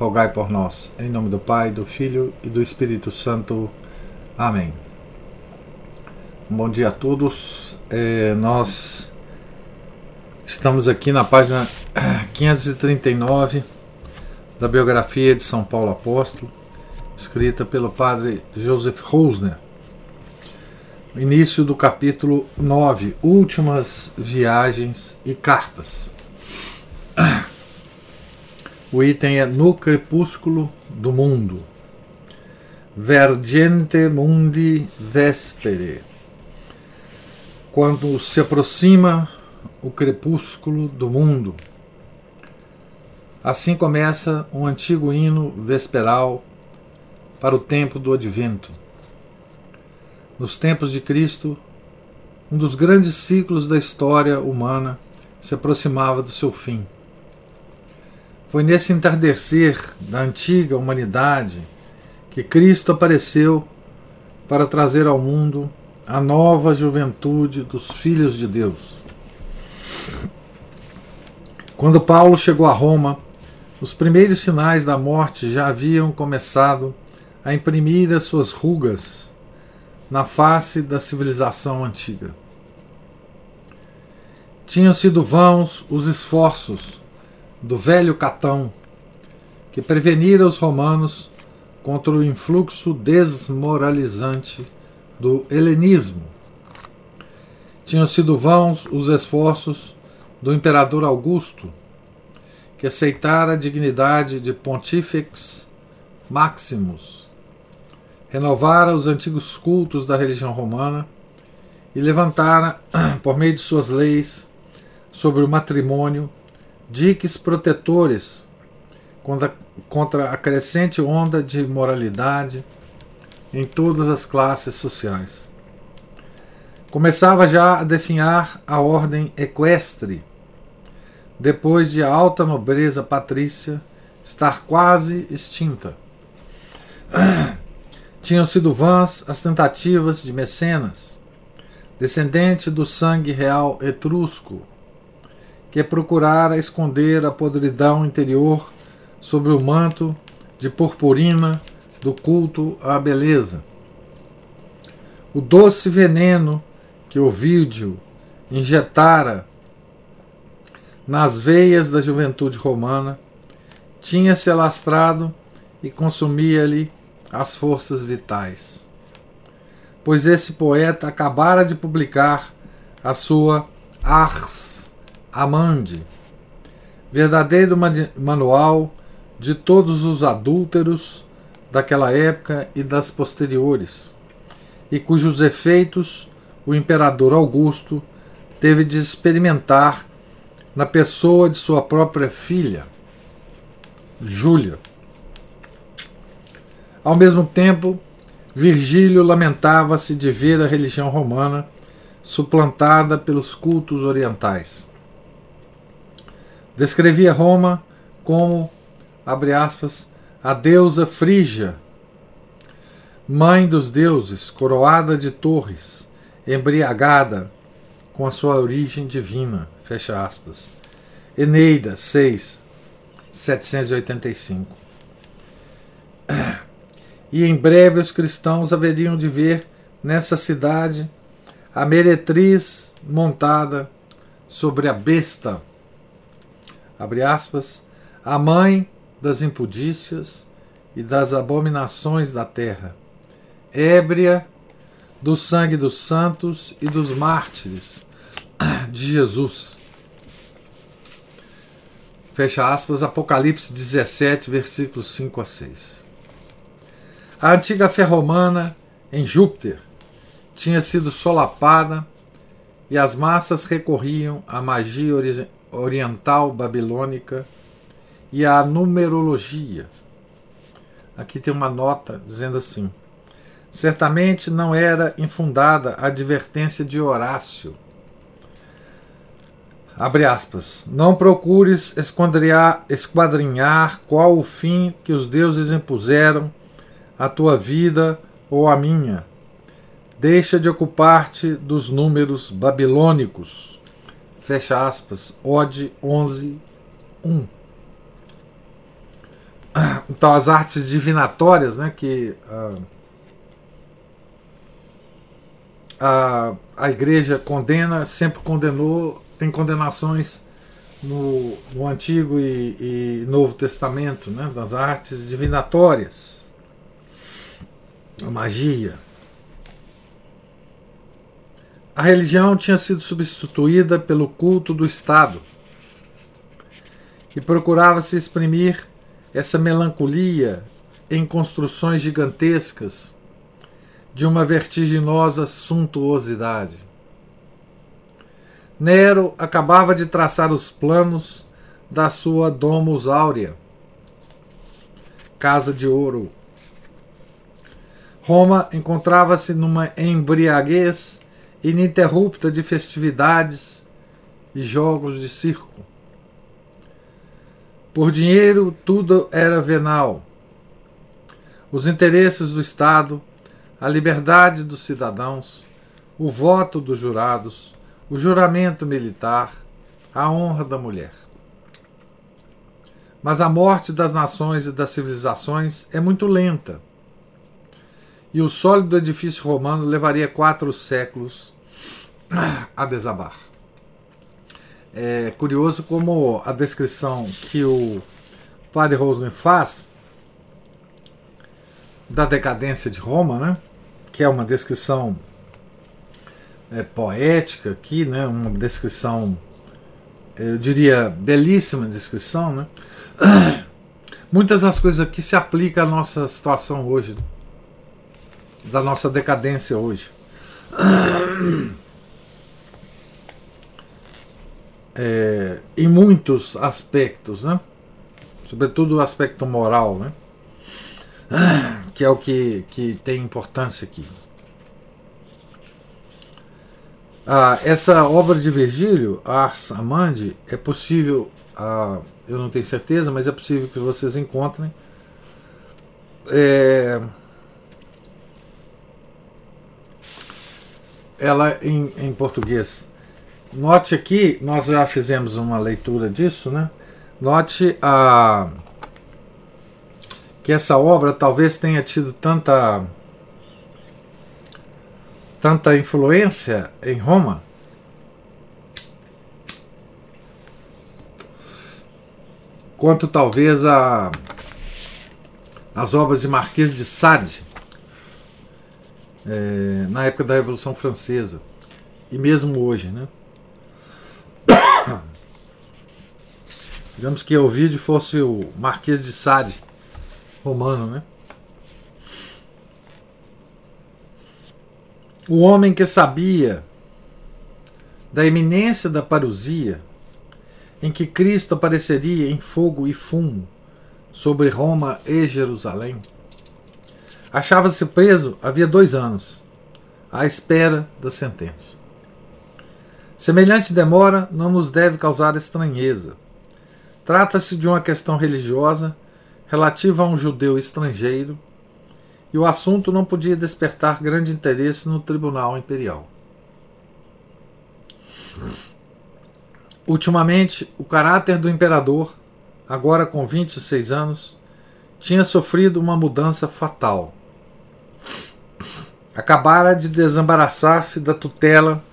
rogai por nós. Em nome do Pai, do Filho e do Espírito Santo. Amém. Bom dia a todos. É, nós estamos aqui na página 539 da biografia de São Paulo Apóstolo, escrita pelo padre Joseph Rosner. Início do capítulo 9, Últimas Viagens e Cartas. O item é No Crepúsculo do Mundo. Vergente Mundi Vespere. Quando se aproxima o crepúsculo do mundo. Assim começa um antigo hino vesperal para o tempo do advento. Nos tempos de Cristo, um dos grandes ciclos da história humana se aproximava do seu fim. Foi nesse entardecer da antiga humanidade que Cristo apareceu para trazer ao mundo a nova juventude dos filhos de Deus. Quando Paulo chegou a Roma, os primeiros sinais da morte já haviam começado a imprimir as suas rugas na face da civilização antiga. Tinham sido vãos os esforços do velho Catão, que prevenira os romanos contra o influxo desmoralizante do helenismo. Tinham sido vãos os esforços do imperador Augusto, que aceitara a dignidade de Pontifex Maximus, renovara os antigos cultos da religião romana e levantara, por meio de suas leis, sobre o matrimônio diques protetores contra a crescente onda de moralidade em todas as classes sociais. Começava já a definhar a ordem equestre, depois de a alta nobreza patrícia estar quase extinta. Tinham sido vãs as tentativas de Mecenas, descendente do sangue real etrusco, que procurara esconder a podridão interior sobre o manto de purpurina do culto à beleza. O doce veneno que Ovídio injetara nas veias da juventude romana tinha-se alastrado e consumia-lhe as forças vitais. Pois esse poeta acabara de publicar a sua Ars Amande, verdadeiro manual de todos os adúlteros daquela época e das posteriores, e cujos efeitos o imperador Augusto teve de experimentar na pessoa de sua própria filha, Júlia. Ao mesmo tempo, Virgílio lamentava-se de ver a religião romana suplantada pelos cultos orientais. Descrevia Roma como, abre aspas, a deusa Frígia, mãe dos deuses, coroada de torres, embriagada com a sua origem divina, fecha aspas. Eneida 6, 785. E em breve os cristãos haveriam de ver nessa cidade a meretriz montada sobre a besta abre aspas, a mãe das impudícias e das abominações da terra, ébria do sangue dos santos e dos mártires de Jesus. Fecha aspas, Apocalipse 17, versículos 5 a 6. A antiga fé romana em Júpiter tinha sido solapada e as massas recorriam à magia oriental babilônica e a numerologia. Aqui tem uma nota dizendo assim: Certamente não era infundada a advertência de Horácio. Abre aspas. Não procures esquadrinhar, qual o fim que os deuses impuseram à tua vida ou à minha. Deixa de ocupar-te dos números babilônicos. Fecha aspas. Ode 11, 1. Então, as artes divinatórias, né, que uh, a, a igreja condena, sempre condenou, tem condenações no, no Antigo e, e, Novo Testamento, né, das artes divinatórias, a magia. A religião tinha sido substituída pelo culto do Estado e procurava se exprimir essa melancolia em construções gigantescas de uma vertiginosa suntuosidade. Nero acabava de traçar os planos da sua Domus Áurea, Casa de Ouro. Roma encontrava-se numa embriaguez ininterrupta de festividades e jogos de circo. Por dinheiro, tudo era venal. Os interesses do Estado a liberdade dos cidadãos, o voto dos jurados, o juramento militar, a honra da mulher. Mas a morte das nações e das civilizações é muito lenta. E o sólido edifício romano levaria quatro séculos a desabar. É curioso como a descrição que o padre Roslin faz da decadência de Roma, né? que é uma descrição é, poética aqui, né? uma descrição, eu diria, belíssima descrição. Né? Muitas das coisas aqui se aplicam à nossa situação hoje, da nossa decadência hoje. É, em muitos aspectos, né? sobretudo o aspecto moral. Né? que é o que, que tem importância aqui. Ah, essa obra de Virgílio, Ars Amandi, é possível, ah, eu não tenho certeza, mas é possível que vocês encontrem. É, ela em, em português. Note aqui, nós já fizemos uma leitura disso, né? Note a que essa obra talvez tenha tido tanta tanta influência em Roma quanto talvez a as obras de Marquês de Sade é, na época da Revolução Francesa e mesmo hoje, né? Digamos que o vídeo fosse o Marquês de Sade romano, né? O homem que sabia da iminência da parousia, em que Cristo apareceria em fogo e fumo sobre Roma e Jerusalém, achava-se preso havia dois anos, à espera da sentença. Semelhante demora não nos deve causar estranheza. Trata-se de uma questão religiosa relativa a um judeu estrangeiro, e o assunto não podia despertar grande interesse no tribunal imperial. Ultimamente, o caráter do imperador, agora com 26 anos, tinha sofrido uma mudança fatal. Acabara de desembaraçar-se da tutela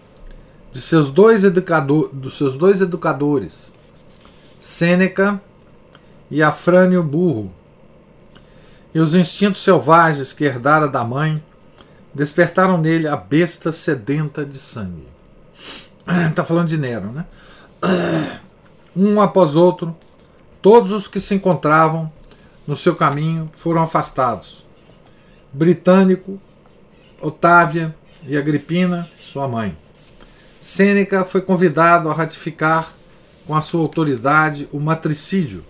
de seus dois, educador, dos seus dois educadores, Sêneca e Afrânio burro. E os instintos selvagens que herdara da mãe despertaram nele a besta sedenta de sangue. Está falando de Nero, né? Um após outro, todos os que se encontravam no seu caminho foram afastados. Britânico, Otávia e Agripina, sua mãe. Sêneca foi convidado a ratificar com a sua autoridade o matricídio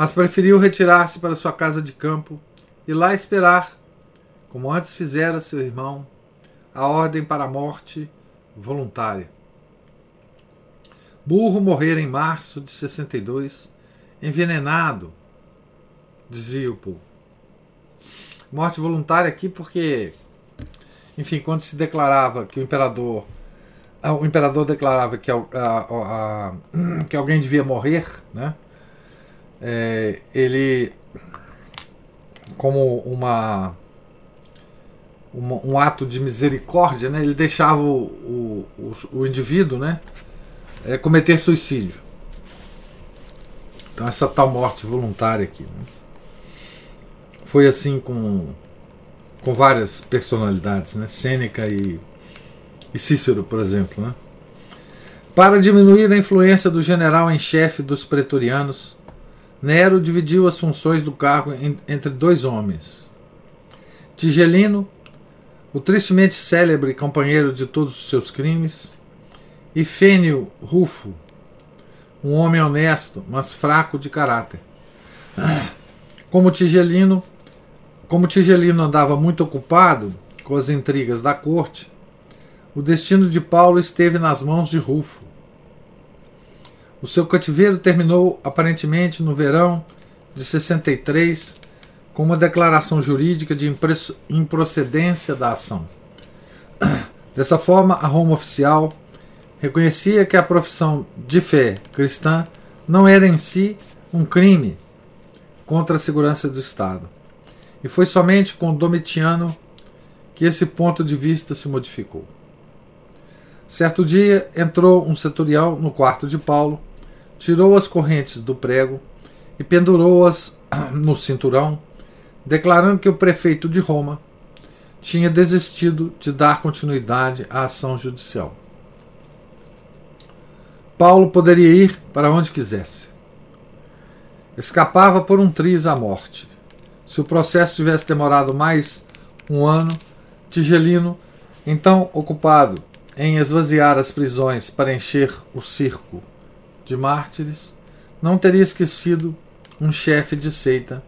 mas preferiu retirar-se para sua casa de campo e lá esperar como antes fizera seu irmão, a ordem para a morte voluntária. Burro morrera em março de 62, envenenado, dizia o povo. Morte voluntária aqui porque, enfim, quando se declarava que o imperador ah, o imperador declarava que, a, a, a, que alguém devia morrer, né? É, ele, como uma, uma, um ato de misericórdia, né? ele deixava o, o, o indivíduo né? É, cometer suicídio. Então, essa tal morte voluntária aqui. Né? Foi assim com, com várias personalidades, né? Sêneca e e Cícero, por exemplo. Né? Para diminuir a influência do general em chefe dos pretorianos, Nero dividiu as funções do cargo entre dois homens. Tigelino, o tristemente célebre companheiro de todos os seus crimes, e Fênio Rufo, um homem honesto, mas fraco de caráter. Como Tigelino, como Tigelino andava muito ocupado com as intrigas da corte, o destino de Paulo esteve nas mãos de Rufo. O seu cativeiro terminou aparentemente no verão de 63 com uma declaração jurídica de improcedência da ação. Dessa forma, a Roma oficial reconhecia que a profissão de fé cristã não era em si um crime contra a segurança do Estado. E foi somente com Domitiano que esse ponto de vista se modificou. Certo dia entrou um setorial no quarto de Paulo, tirou as correntes do prego e pendurou-as no cinturão, declarando que o prefeito de Roma tinha desistido de dar continuidade à ação judicial. Paulo poderia ir para onde quisesse. Escapava por um triz à morte. Se o processo tivesse demorado mais um ano, Tigelino, então ocupado em esvaziar as prisões para encher o circo de mártires, não teria esquecido um chefe de seita,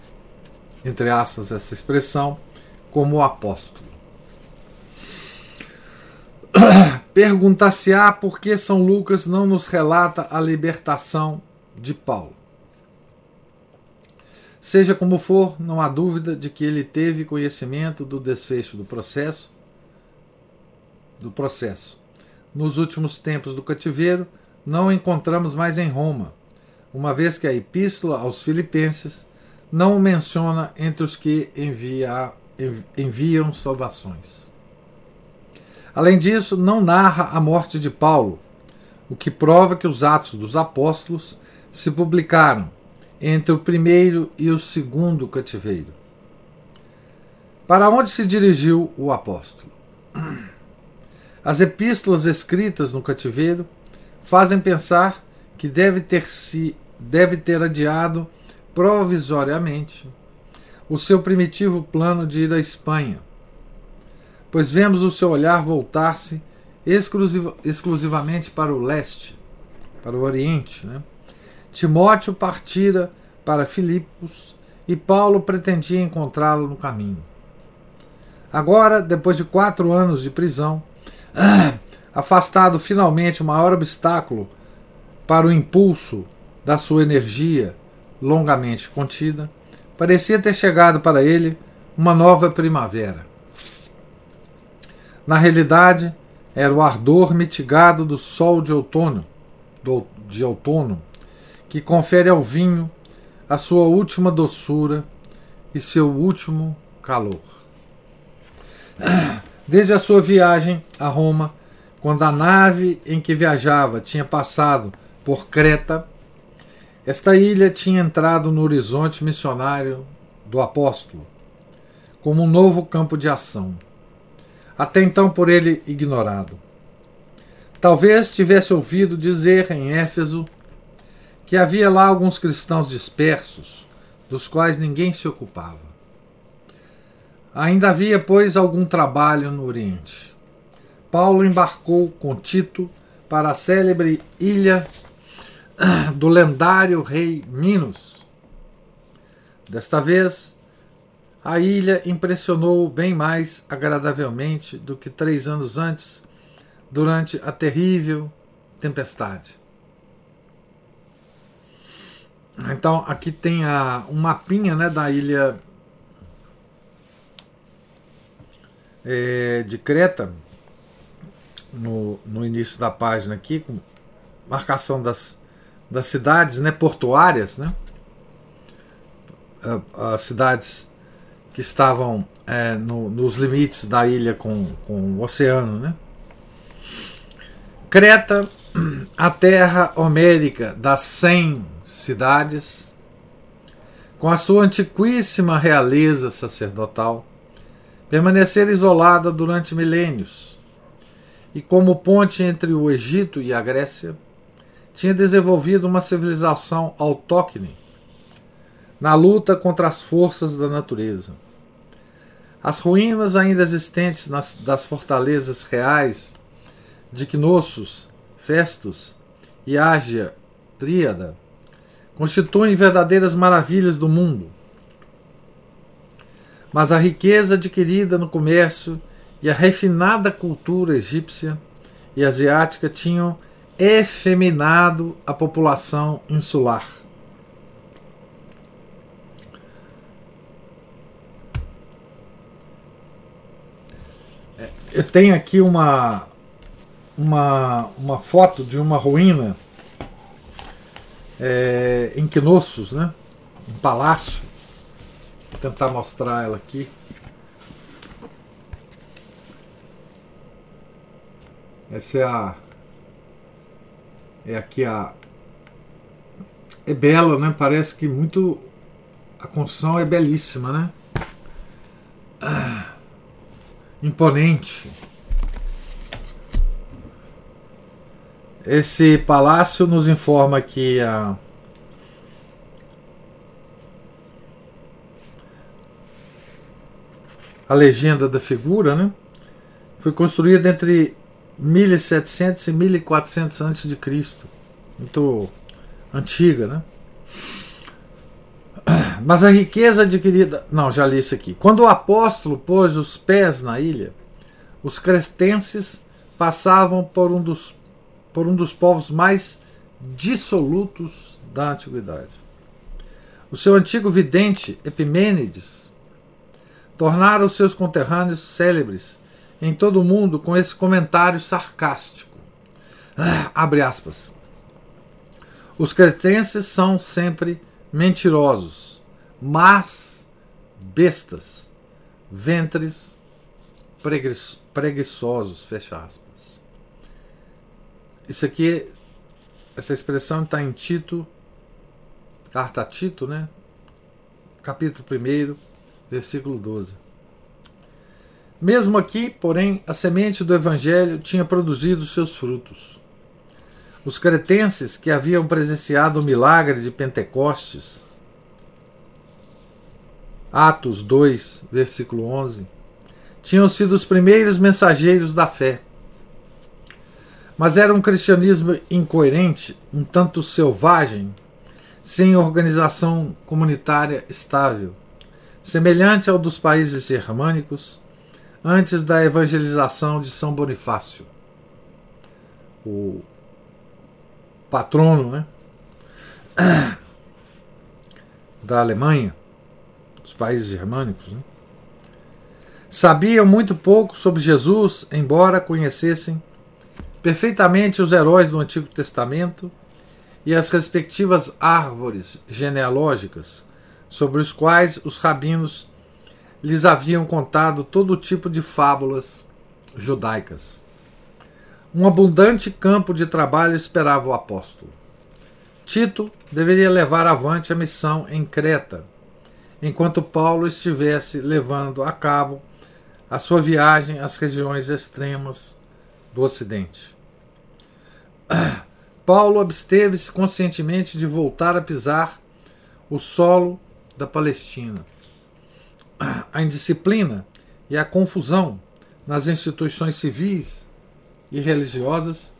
entre aspas essa expressão, como o apóstolo. Perguntar-se-á por que São Lucas não nos relata a libertação de Paulo. Seja como for, não há dúvida de que ele teve conhecimento do desfecho do processo, do processo nos últimos tempos do cativeiro, não encontramos mais em Roma, uma vez que a Epístola aos Filipenses não o menciona entre os que envia, enviam salvações. Além disso, não narra a morte de Paulo, o que prova que os Atos dos Apóstolos se publicaram entre o primeiro e o segundo cativeiro. Para onde se dirigiu o apóstolo? As epístolas escritas no cativeiro fazem pensar que deve ter, se, deve ter adiado provisoriamente o seu primitivo plano de ir à Espanha, pois vemos o seu olhar voltar-se exclusiv, exclusivamente para o leste, para o Oriente. Né? Timóteo partira para Filipos e Paulo pretendia encontrá-lo no caminho. Agora, depois de quatro anos de prisão, afastado finalmente o maior obstáculo para o impulso da sua energia longamente contida, parecia ter chegado para ele uma nova primavera. Na realidade, era o ardor mitigado do sol de outono, do, de outono, que confere ao vinho a sua última doçura e seu último calor. Desde a sua viagem a Roma, quando a nave em que viajava tinha passado por Creta, esta ilha tinha entrado no horizonte missionário do apóstolo, como um novo campo de ação, até então por ele ignorado. Talvez tivesse ouvido dizer em Éfeso que havia lá alguns cristãos dispersos, dos quais ninguém se ocupava. Ainda havia, pois, algum trabalho no Oriente. Paulo embarcou com Tito para a célebre ilha do lendário rei Minos. Desta vez, a ilha impressionou bem mais agradavelmente do que três anos antes, durante a terrível tempestade. Então aqui tem a, um mapinha né, da ilha é, de Creta, no, no início da página aqui, com marcação das, das cidades né, portuárias, né, as cidades que estavam é, no, nos limites da ilha com, com o oceano. Né? Creta, a terra homérica das 100 cidades, com a sua antiquíssima realeza sacerdotal, permanecer isolada durante milênios, e como ponte entre o Egito e a Grécia, tinha desenvolvido uma civilização autóctone na luta contra as forças da natureza. As ruínas ainda existentes nas, das fortalezas reais de Knossos, Festus e Ágia Tríada constituem verdadeiras maravilhas do mundo. Mas a riqueza adquirida no comércio e a refinada cultura egípcia e asiática tinham efeminado a população insular. É, eu tenho aqui uma, uma, uma foto de uma ruína é, em Knossos, né? um palácio. Vou tentar mostrar ela aqui. Essa é a. É aqui a. É bela, né? Parece que muito. A construção é belíssima, né? Ah, imponente. Esse palácio nos informa que a a legenda da figura, né, foi construída entre 1700 e 1400 antes de Cristo, muito antiga, né? Mas a riqueza adquirida, não, já li isso aqui. Quando o apóstolo pôs os pés na ilha, os cretenses passavam por um dos por um dos povos mais dissolutos da antiguidade. O seu antigo vidente Epimênides tornara os seus conterrâneos célebres em todo o mundo com esse comentário sarcástico. Ah, abre aspas. Os cretenses são sempre mentirosos, mas bestas, ventres preguiçosos, fecha aspas. Isso aqui, essa expressão está em Tito, carta a Tito, né? Capítulo 1, versículo 12. Mesmo aqui, porém, a semente do evangelho tinha produzido seus frutos. Os cretenses que haviam presenciado o milagre de Pentecostes, Atos 2, versículo 11, tinham sido os primeiros mensageiros da fé mas era um cristianismo incoerente, um tanto selvagem, sem organização comunitária estável, semelhante ao dos países germânicos antes da evangelização de São Bonifácio, o patrono né, da Alemanha, dos países germânicos. Né. Sabiam muito pouco sobre Jesus, embora conhecessem perfeitamente os heróis do Antigo Testamento e as respectivas árvores genealógicas sobre os quais os rabinos lhes haviam contado todo tipo de fábulas judaicas. Um abundante campo de trabalho esperava o apóstolo. Tito deveria levar avante a missão em Creta, enquanto Paulo estivesse levando a cabo a sua viagem às regiões extremas do Ocidente. Paulo absteve-se conscientemente de voltar a pisar o solo da Palestina. A indisciplina e a confusão nas instituições civis e religiosas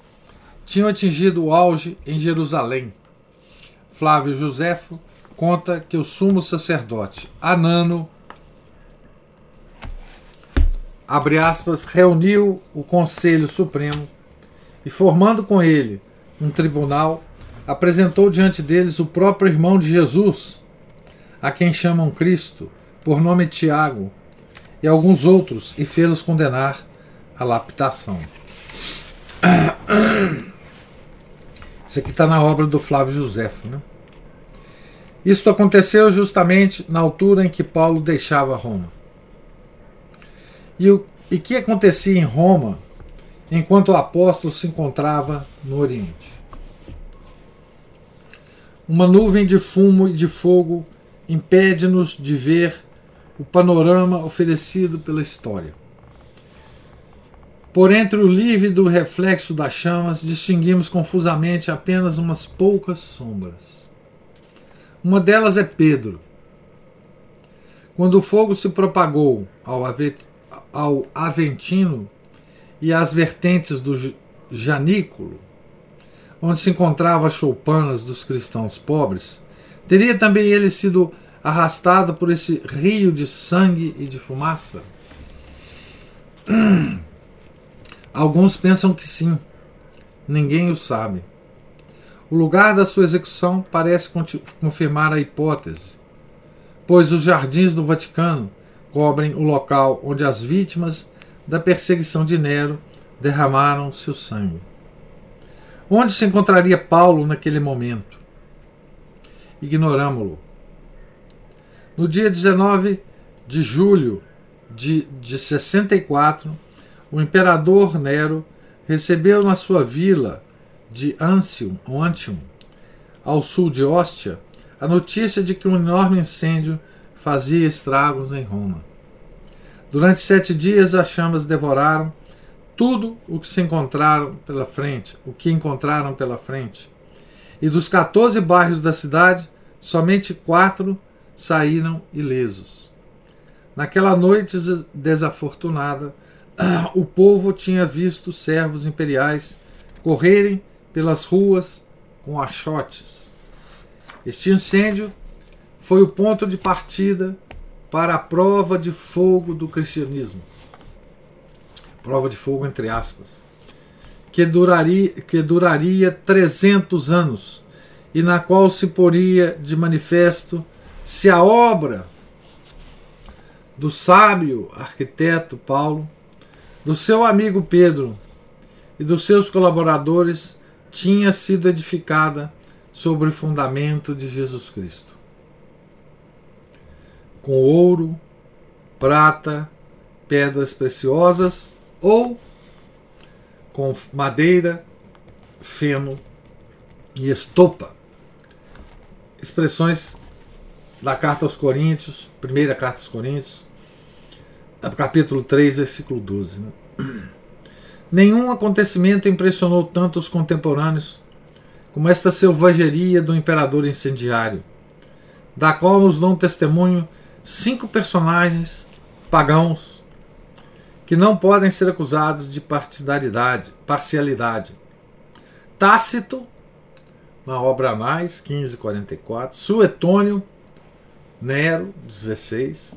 tinham atingido o auge em Jerusalém. Flávio Josefo conta que o sumo sacerdote Anano abre aspas, reuniu o Conselho Supremo e, formando com ele um tribunal, apresentou diante deles o próprio irmão de Jesus, a quem chamam Cristo, por nome Tiago, e alguns outros, e fê-los condenar à laptação. Isso aqui está na obra do Flávio Josefo. Né? Isto aconteceu justamente na altura em que Paulo deixava Roma. E o e que acontecia em Roma enquanto o apóstolo se encontrava no Oriente? Uma nuvem de fumo e de fogo impede-nos de ver o panorama oferecido pela história. Por entre o lívido reflexo das chamas, distinguimos confusamente apenas umas poucas sombras. Uma delas é Pedro. Quando o fogo se propagou ao, Aventino e às vertentes do Janículo, onde se encontravam as choupanas dos cristãos pobres, teria também ele sido arrastado por esse rio de sangue e de fumaça? Alguns pensam que sim, ninguém o sabe. O lugar da sua execução parece confirmar a hipótese, pois os jardins do Vaticano cobrem o local onde as vítimas da perseguição de Nero derramaram seu sangue. Onde se encontraria Paulo naquele momento? Ignoramo-lo. No dia 19 de julho de, de 64, o imperador Nero recebeu na sua vila de Antium, Antium ao sul de Ostia, a notícia de que um enorme incêndio fazia estragos em Roma. Durante sete dias as chamas devoraram tudo o que se encontraram pela frente, o que encontraram pela frente. E dos 14 bairros da cidade, somente quatro saíram ilesos. Naquela noite desafortunada, o povo tinha visto servos imperiais correrem pelas ruas com achotes. Este incêndio foi o ponto de partida para a prova de fogo do cristianismo. Prova de fogo entre aspas. Que duraria, que duraria 300 anos e na qual se poria de manifesto se a obra do sábio arquiteto Paulo, do seu amigo Pedro e dos seus colaboradores tinha sido edificada sobre o fundamento de Jesus Cristo com ouro, prata, pedras preciosas ou com madeira, feno e estopa. Expressões da carta aos Coríntios, primeira carta aos Coríntios, capítulo 3, versículo 12. Né? Nenhum acontecimento impressionou tanto os contemporâneos como esta selvageria do imperador incendiário, da qual nos dão testemunho cinco personagens pagãos que não podem ser acusados de partidaridade, parcialidade. Tácito, na obra Anais, 1544, Suetônio, Nero, 16,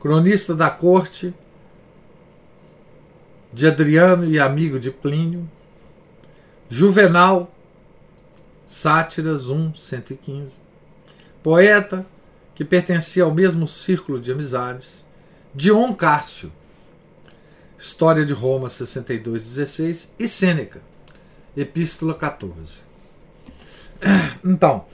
cronista da corte de Adriano e amigo de Plínio, Juvenal, Sátiras 1, 115, poeta, que pertencia ao mesmo círculo de amizades, Dion Cássio, História de Roma 62:16 e Sêneca, Epístola 14. Então,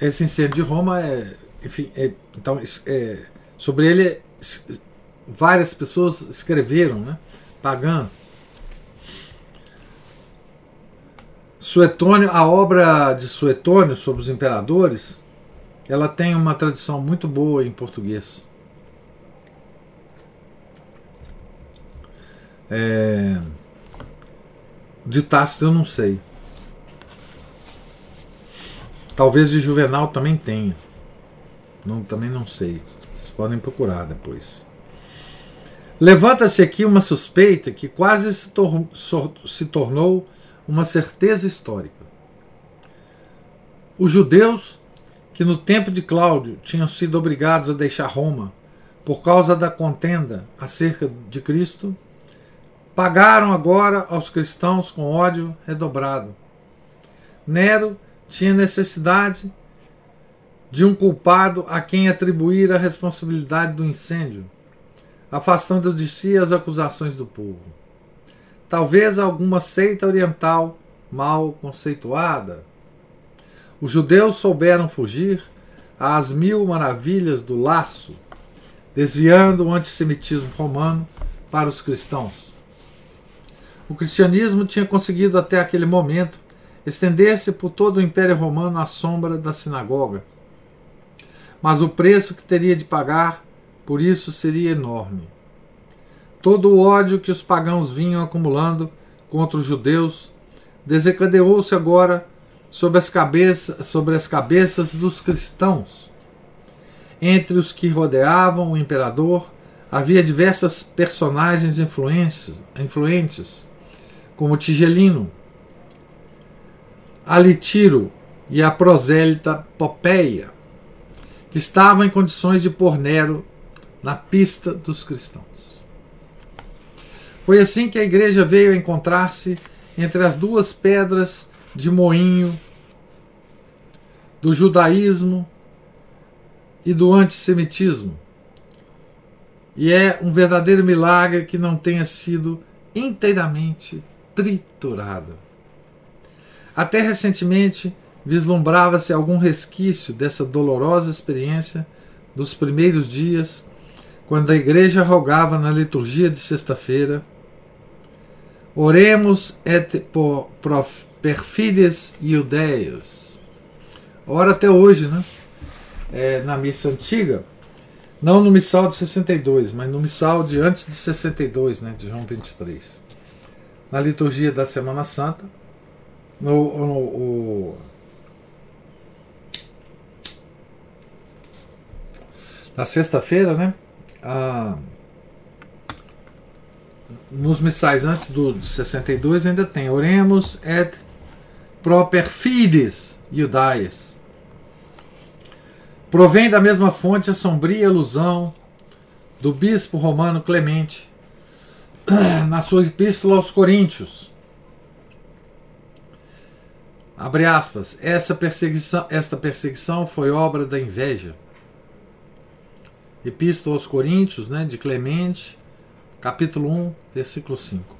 esse incêndio de Roma é, enfim, é, então é, sobre ele várias pessoas escreveram, né, pagãs, Suetônio, a obra de Suetônio sobre os imperadores, ela tem uma tradição muito boa em português. É, de Tácito eu não sei. Talvez de Juvenal também tenha. Não, também não sei. Vocês podem procurar depois. Levanta-se aqui uma suspeita que quase se, tor se tornou uma certeza histórica. Os judeus, que no tempo de Cláudio tinham sido obrigados a deixar Roma por causa da contenda acerca de Cristo, pagaram agora aos cristãos com ódio redobrado. Nero tinha necessidade de um culpado a quem atribuir a responsabilidade do incêndio, afastando de si as acusações do povo. Talvez alguma seita oriental mal conceituada. Os judeus souberam fugir às mil maravilhas do laço, desviando o antissemitismo romano para os cristãos. O cristianismo tinha conseguido até aquele momento estender-se por todo o Império Romano à sombra da sinagoga. Mas o preço que teria de pagar por isso seria enorme. Todo o ódio que os pagãos vinham acumulando contra os judeus desencadeou-se agora sobre as, cabeças, sobre as cabeças dos cristãos. Entre os que rodeavam o imperador havia diversas personagens influentes, como Tigelino, Alitiro e a prosélita Popeia, que estavam em condições de pôr Nero na pista dos cristãos. Foi assim que a igreja veio a encontrar-se entre as duas pedras de moinho do judaísmo e do antissemitismo. E é um verdadeiro milagre que não tenha sido inteiramente triturada. Até recentemente vislumbrava-se algum resquício dessa dolorosa experiência dos primeiros dias, quando a igreja rogava na liturgia de sexta-feira: Oremos et por perfides iudeios. Ora até hoje, né? É, na missa antiga, não no missal de 62, mas no missal de antes de 62, né, de João 23. Na liturgia da Semana Santa, no, no na sexta-feira, né? Nos missais antes do de 62 ainda tem Oremos et proper fides Iudaias. Provém da mesma fonte a sombria alusão do bispo romano Clemente na sua epístola aos Coríntios Abre aspas. Essa perseguição, esta perseguição foi obra da inveja. Epístola aos Coríntios, né, de Clemente, capítulo 1, versículo 5.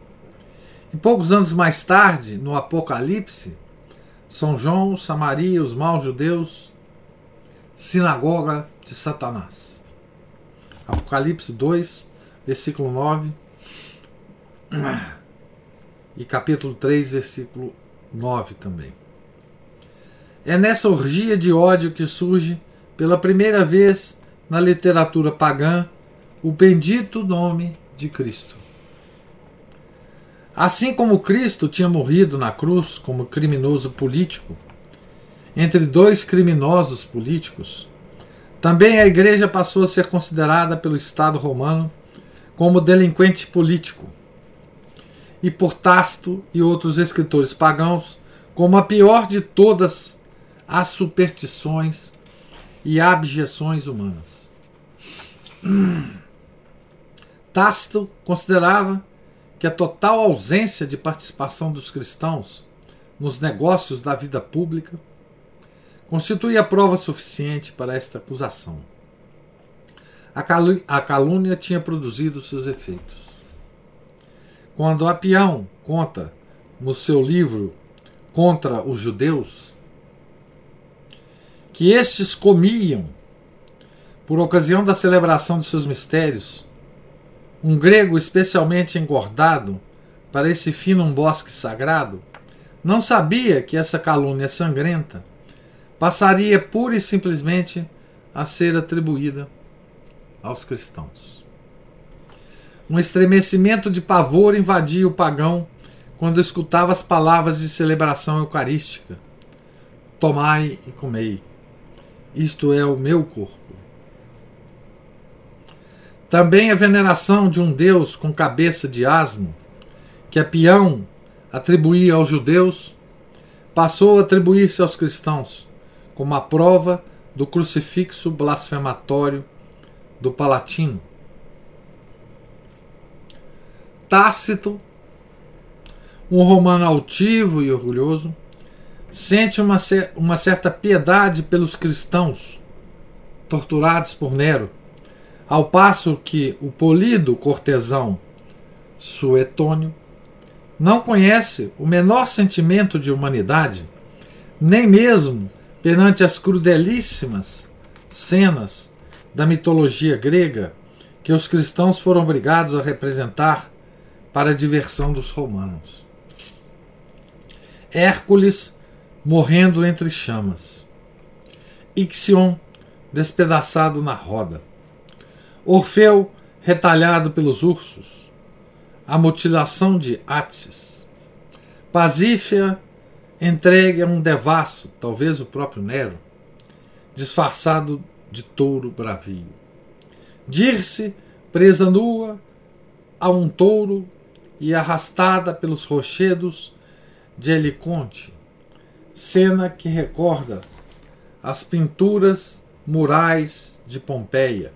E poucos anos mais tarde, no Apocalipse, São João, Samaria, os maus judeus, sinagoga de Satanás. Apocalipse 2, versículo 9. E capítulo 3, versículo 9 também. É nessa orgia de ódio que surge, pela primeira vez na literatura pagã, o bendito nome de Cristo. Assim como Cristo tinha morrido na cruz como criminoso político, entre dois criminosos políticos, também a igreja passou a ser considerada pelo Estado romano como delinquente político, e por Tácito e outros escritores pagãos como a pior de todas às superstições e abjeções humanas. Tácito considerava que a total ausência de participação dos cristãos nos negócios da vida pública constituía prova suficiente para esta acusação. A calúnia tinha produzido seus efeitos. Quando Apião conta no seu livro Contra os Judeus que estes comiam, por ocasião da celebração de seus mistérios, um grego especialmente engordado para esse fim num bosque sagrado, não sabia que essa calúnia sangrenta passaria pura e simplesmente a ser atribuída aos cristãos. Um estremecimento de pavor invadia o pagão quando escutava as palavras de celebração eucarística: Tomai e comei. Isto é o meu corpo. Também a veneração de um Deus com cabeça de asno, que a Pião atribuía aos judeus, passou a atribuir-se aos cristãos, como a prova do crucifixo blasfematório do Palatino. Tácito, um romano altivo e orgulhoso, sente uma, uma certa piedade pelos cristãos torturados por Nero, ao passo que o polido cortesão Suetônio não conhece o menor sentimento de humanidade, nem mesmo perante as crudelíssimas cenas da mitologia grega que os cristãos foram obrigados a representar para a diversão dos romanos. Hércules morrendo entre chamas. Ixion despedaçado na roda. Orfeu retalhado pelos ursos. A mutilação de Atis. Pasífia entregue a um devasso, talvez o próprio Nero, disfarçado de touro bravio. Dirce presa nua a um touro e arrastada pelos rochedos de Heliconte, cena que recorda as pinturas murais de Pompeia.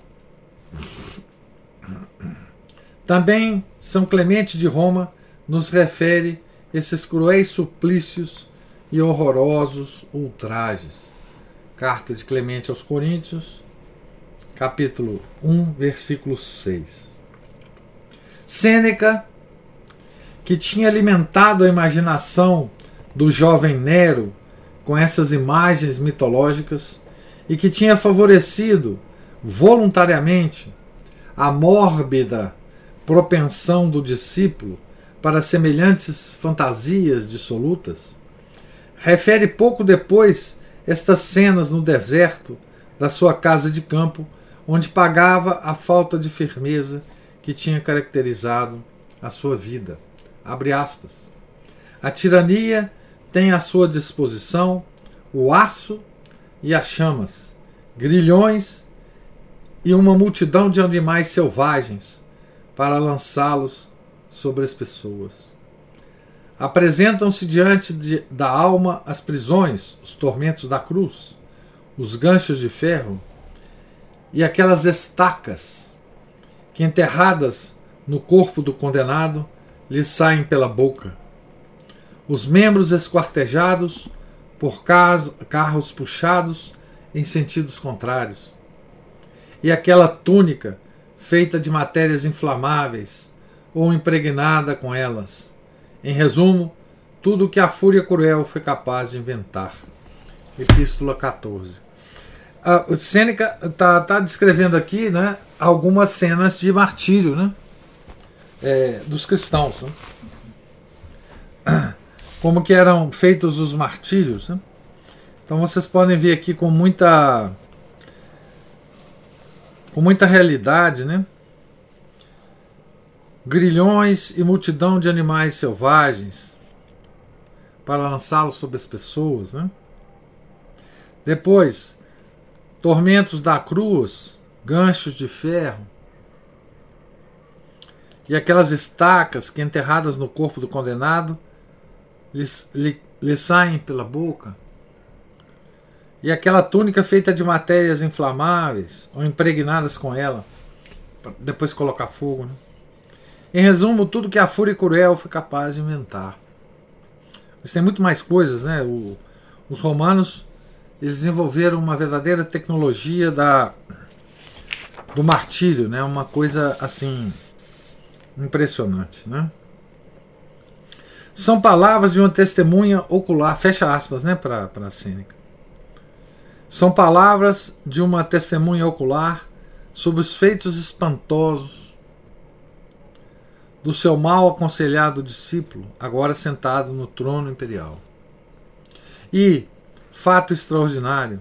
Também São Clemente de Roma nos refere esses cruéis suplícios e horrorosos ultrajes. Carta de Clemente aos Coríntios, capítulo 1, versículo 6. Sêneca, que tinha alimentado a imaginação do jovem Nero com essas imagens mitológicas e que tinha favorecido voluntariamente a mórbida propensão do discípulo para semelhantes fantasias dissolutas, refere pouco depois estas cenas no deserto da sua casa de campo, onde pagava a falta de firmeza que tinha caracterizado a sua vida. Abre aspas. A tirania tem à sua disposição o aço e as chamas, grilhões e uma multidão de animais selvagens para lançá-los sobre as pessoas. Apresentam-se diante de, da alma as prisões, os tormentos da cruz, os ganchos de ferro e aquelas estacas que, enterradas no corpo do condenado, lhe saem pela boca os membros esquartejados por carros puxados em sentidos contrários, e aquela túnica feita de matérias inflamáveis ou impregnada com elas. Em resumo, tudo o que a fúria cruel foi capaz de inventar. Epístola 14. Uh, Sêneca está tá descrevendo aqui né, algumas cenas de martírio né, é, dos cristãos. Né? como que eram feitos os martírios. Né? Então vocês podem ver aqui com muita com muita realidade, né? Grilhões e multidão de animais selvagens para lançá-los sobre as pessoas, né? Depois, tormentos da cruz, ganchos de ferro e aquelas estacas que enterradas no corpo do condenado lhe, lhe, saem pela boca. E aquela túnica feita de matérias inflamáveis ou impregnadas com ela, para depois colocar fogo. Né? Em resumo, tudo que a fúria cruel foi capaz de inventar. Mas tem muito mais coisas, né? O, os romanos eles desenvolveram uma verdadeira tecnologia da do martírio, né? Uma coisa assim impressionante, né? São palavras de uma testemunha ocular, fecha aspas, né, para a Sêneca. São palavras de uma testemunha ocular sobre os feitos espantosos do seu mal aconselhado discípulo, agora sentado no trono imperial. E, fato extraordinário,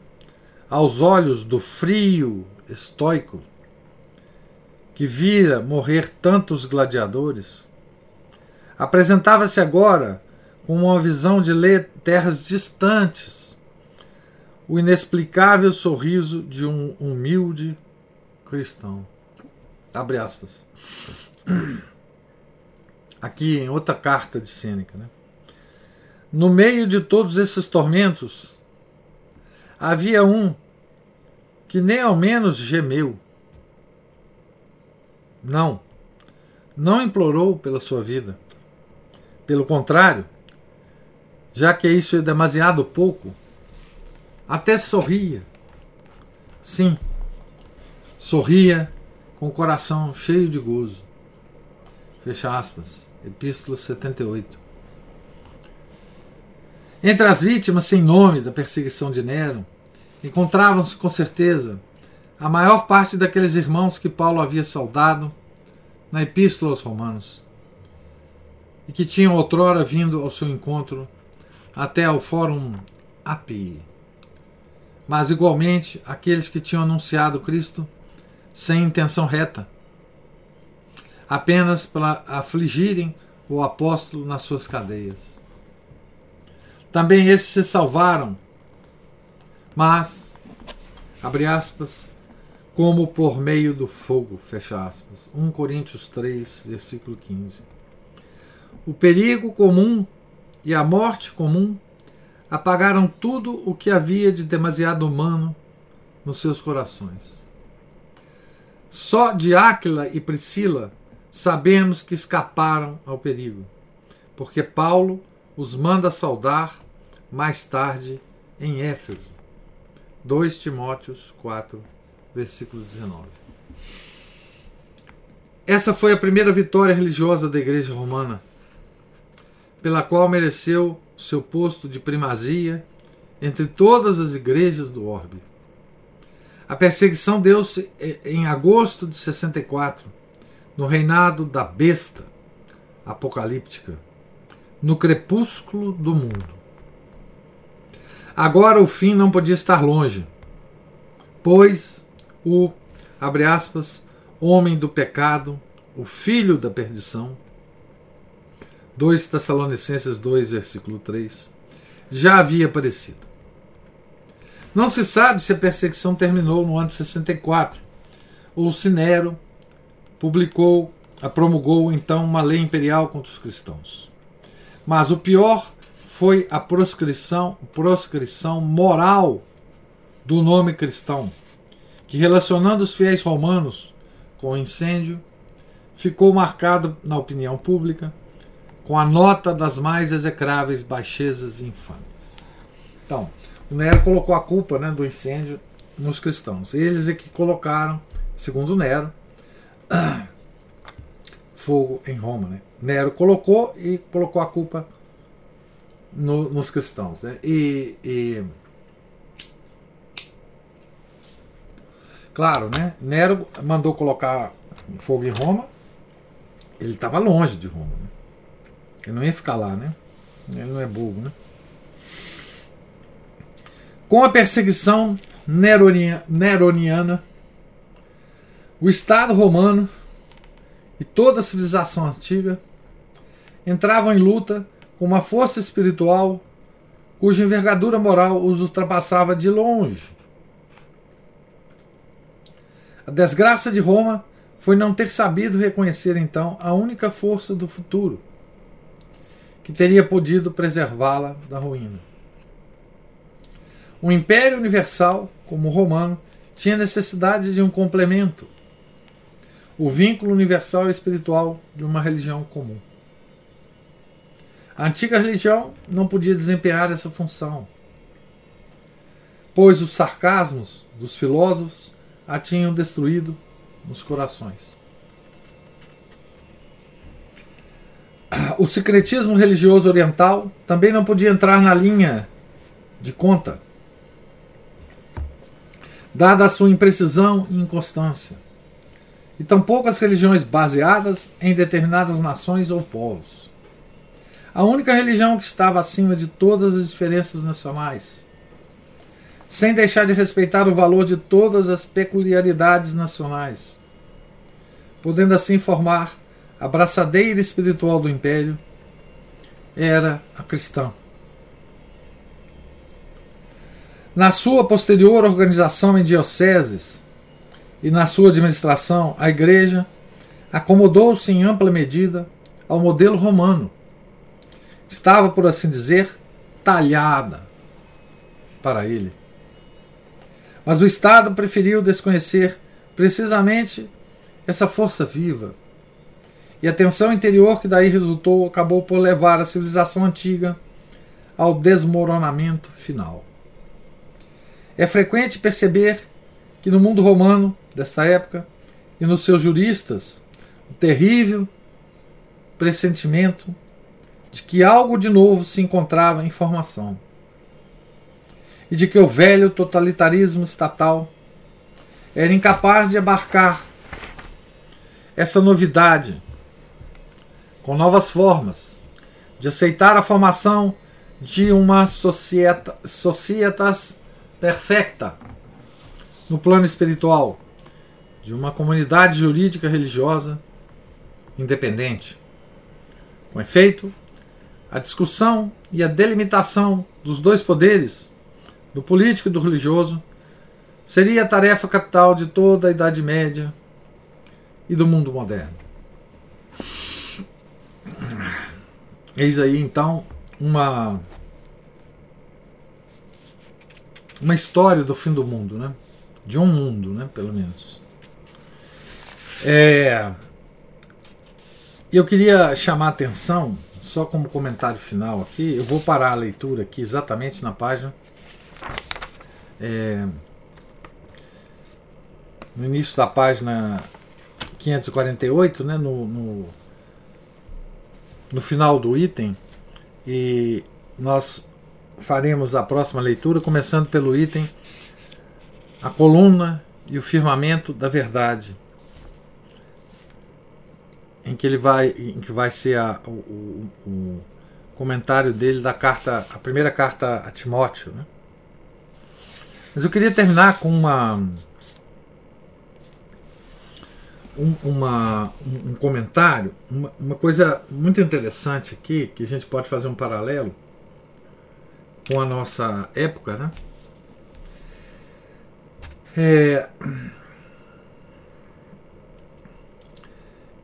aos olhos do frio estoico, que vira morrer tantos gladiadores, Apresentava-se agora com uma visão de ler terras distantes, o inexplicável sorriso de um humilde cristão. Abre aspas. Aqui em outra carta de Sêneca. Né? No meio de todos esses tormentos, havia um que nem ao menos gemeu. Não. Não implorou pela sua vida. Pelo contrário, já que isso é demasiado pouco, até sorria. Sim, sorria com o coração cheio de gozo. Fecha aspas. Epístola 78. Entre as vítimas sem nome da perseguição de Nero, encontravam-se com certeza a maior parte daqueles irmãos que Paulo havia saudado na Epístola aos Romanos e que tinham outrora vindo ao seu encontro até ao Fórum API. Mas, igualmente, aqueles que tinham anunciado Cristo sem intenção reta, apenas para afligirem o apóstolo nas suas cadeias. Também esses se salvaram, mas, abre aspas, como por meio do fogo, fecha aspas. 1 Coríntios 3, versículo 15. O perigo comum e a morte comum apagaram tudo o que havia de demasiado humano nos seus corações. Só de Áquila e Priscila sabemos que escaparam ao perigo, porque Paulo os manda saudar mais tarde em Éfeso. 2 Timóteos 4, versículo 19. Essa foi a primeira vitória religiosa da Igreja Romana pela qual mereceu seu posto de primazia entre todas as igrejas do orbe. A perseguição deu-se em agosto de 64, no reinado da besta apocalíptica, no crepúsculo do mundo. Agora o fim não podia estar longe, pois o, abre aspas, homem do pecado, o filho da perdição, 2 Tessalonicenses 2, versículo 3, já havia aparecido. Não se sabe se a perseguição terminou no ano de 64 ou se Nero publicou, promulgou então uma lei imperial contra os cristãos. Mas o pior foi a proscrição, proscrição moral do nome cristão, que relacionando os fiéis romanos com o incêndio, ficou marcado na opinião pública com a nota das mais execráveis baixezas e infames. Então, o Nero colocou a culpa né, do incêndio nos cristãos. Eles é que colocaram, segundo Nero, fogo em Roma. Né? Nero colocou e colocou a culpa no, nos cristãos. Né? E, e, claro, né? Nero mandou colocar fogo em Roma. Ele estava longe de Roma. Né? Ele não ia ficar lá, né? Ele não é bobo, né? Com a perseguição neroniana, o Estado romano e toda a civilização antiga entravam em luta com uma força espiritual cuja envergadura moral os ultrapassava de longe. A desgraça de Roma foi não ter sabido reconhecer então a única força do futuro que teria podido preservá-la da ruína. O Império Universal, como o romano, tinha necessidade de um complemento, o vínculo universal e espiritual de uma religião comum. A antiga religião não podia desempenhar essa função, pois os sarcasmos dos filósofos a tinham destruído nos corações. o secretismo religioso oriental também não podia entrar na linha de conta, dada a sua imprecisão e inconstância, e tampouco as religiões baseadas em determinadas nações ou povos. A única religião que estava acima de todas as diferenças nacionais, sem deixar de respeitar o valor de todas as peculiaridades nacionais, podendo assim formar a braçadeira espiritual do império era a cristã. Na sua posterior organização em dioceses e na sua administração, a igreja acomodou-se em ampla medida ao modelo romano. Estava, por assim dizer, talhada para ele. Mas o Estado preferiu desconhecer precisamente essa força viva. E a tensão interior que daí resultou acabou por levar a civilização antiga ao desmoronamento final. É frequente perceber que no mundo romano desta época e nos seus juristas o terrível pressentimento de que algo de novo se encontrava em formação e de que o velho totalitarismo estatal era incapaz de abarcar essa novidade com novas formas, de aceitar a formação de uma societa, societas perfecta no plano espiritual, de uma comunidade jurídica religiosa independente. Com efeito, a discussão e a delimitação dos dois poderes, do político e do religioso, seria a tarefa capital de toda a Idade Média e do mundo moderno. Eis aí então uma uma história do fim do mundo, né? De um mundo, né? Pelo menos. É, eu queria chamar a atenção, só como comentário final aqui, eu vou parar a leitura aqui exatamente na página. É, no início da página 548, né, no, no, no final do item, e nós faremos a próxima leitura, começando pelo item A coluna e o firmamento da verdade, em que ele vai, em que vai ser a, o, o, comentário dele da carta, a primeira carta a Timóteo. Né? Mas eu queria terminar com uma um, uma, um, comentário, uma, uma coisa muito interessante aqui, que a gente pode fazer um paralelo com a nossa época, né? É,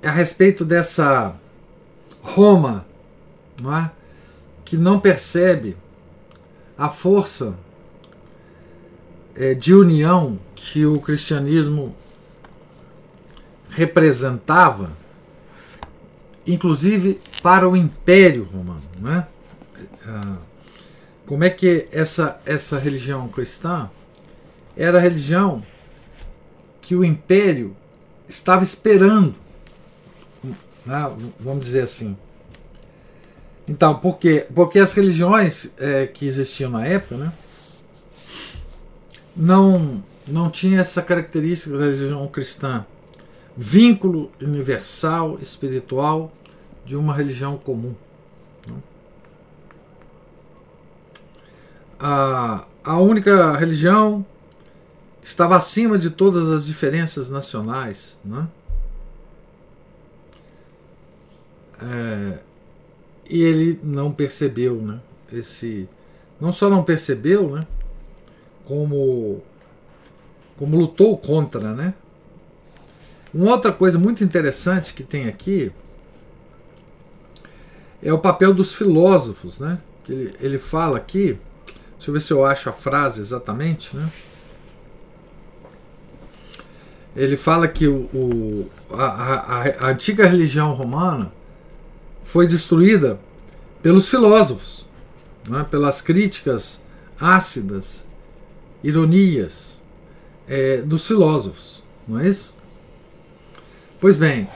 é a respeito dessa Roma, não é? que não percebe a força é, de união que o cristianismo representava, inclusive para o Império Romano. Né? Como é que essa, essa religião cristã era a religião que o Império estava esperando, né? vamos dizer assim. Então, por quê? Porque as religiões é, que existiam na época, né, não, não tinha essa característica da religião cristã vínculo universal, espiritual de uma religião comum. Né? A, a única religião estava acima de todas as diferenças nacionais. Né? É, e ele não percebeu né, esse. Não só não percebeu, né, como, como lutou contra, né? Uma outra coisa muito interessante que tem aqui é o papel dos filósofos, né? Que ele, ele fala aqui, deixa eu ver se eu acho a frase exatamente, né? Ele fala que o, o a, a, a antiga religião romana foi destruída pelos filósofos, né? pelas críticas ácidas, ironias é, dos filósofos, não é isso? Pois bem,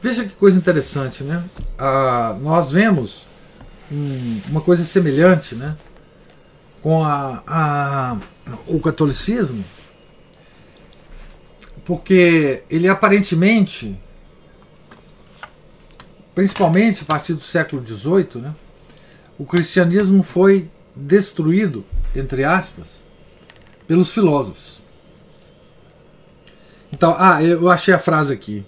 veja que coisa interessante, né? Ah, nós vemos um, uma coisa semelhante, né? Com a, a, o catolicismo, porque ele aparentemente, principalmente a partir do século XVIII, né? O cristianismo foi destruído, entre aspas, pelos filósofos. Então, ah, eu achei a frase aqui.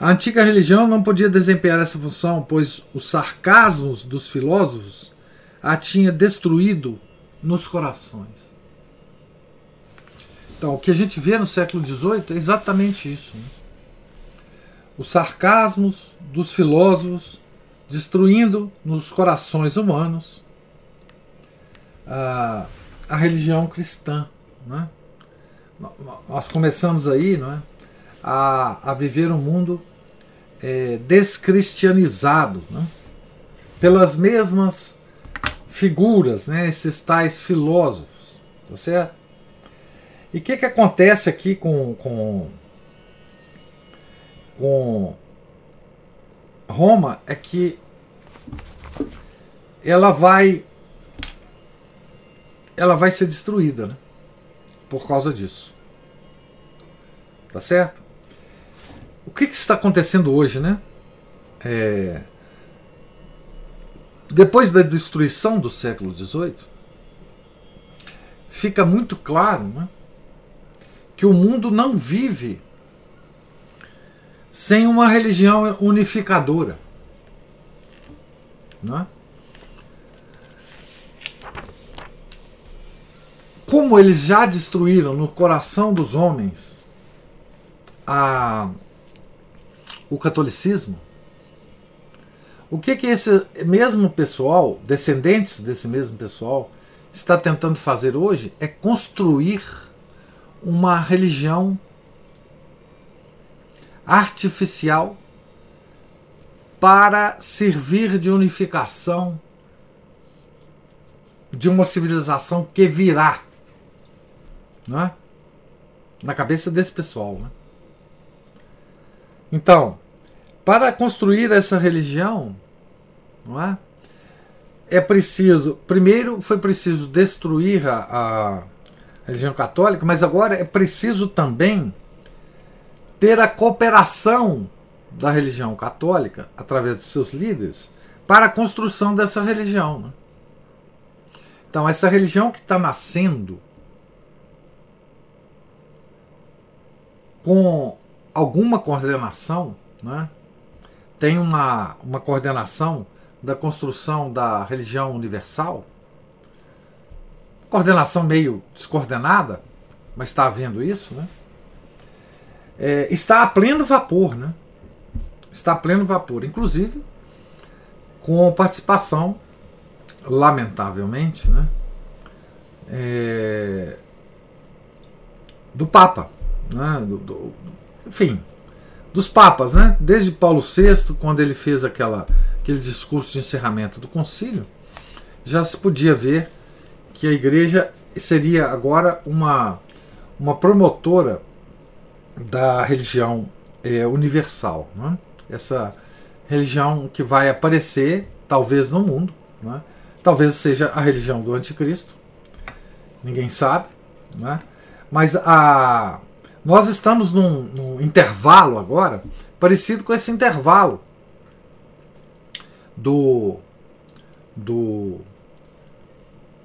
A antiga religião não podia desempenhar essa função, pois os sarcasmos dos filósofos a tinha destruído nos corações. Então, o que a gente vê no século XVIII é exatamente isso. Né? Os sarcasmos dos filósofos destruindo nos corações humanos a, a religião cristã. Né? Nós começamos aí não é? a, a viver um mundo é, descristianizado, né? pelas mesmas figuras, né? esses tais filósofos, tá certo? E o que, que acontece aqui com, com, com Roma é que ela vai ela vai ser destruída, né? Por causa disso. Tá certo? O que, que está acontecendo hoje, né? É... Depois da destruição do século XVIII, fica muito claro né, que o mundo não vive sem uma religião unificadora. Não é? Como eles já destruíram no coração dos homens a, o catolicismo, o que que esse mesmo pessoal, descendentes desse mesmo pessoal, está tentando fazer hoje é construir uma religião artificial para servir de unificação de uma civilização que virá não é? na cabeça desse pessoal. Né? Então, para construir essa religião, não é? É preciso, primeiro foi preciso destruir a, a religião católica, mas agora é preciso também ter a cooperação da religião católica, através de seus líderes, para a construção dessa religião. Né? Então, essa religião que está nascendo com alguma coordenação, né? tem uma, uma coordenação da construção da religião universal, coordenação meio descoordenada, mas está havendo isso, né? É, está a pleno vapor, né? Está a pleno vapor, inclusive com participação, lamentavelmente, né? É, do Papa, né? Do, do, enfim, dos papas, né? Desde Paulo VI, quando ele fez aquela, aquele discurso de encerramento do concílio, já se podia ver que a igreja seria agora uma, uma promotora da religião é, universal. Né? Essa religião que vai aparecer, talvez, no mundo. Né? Talvez seja a religião do anticristo. Ninguém sabe. Né? Mas a, nós estamos num, num intervalo agora, parecido com esse intervalo do, do,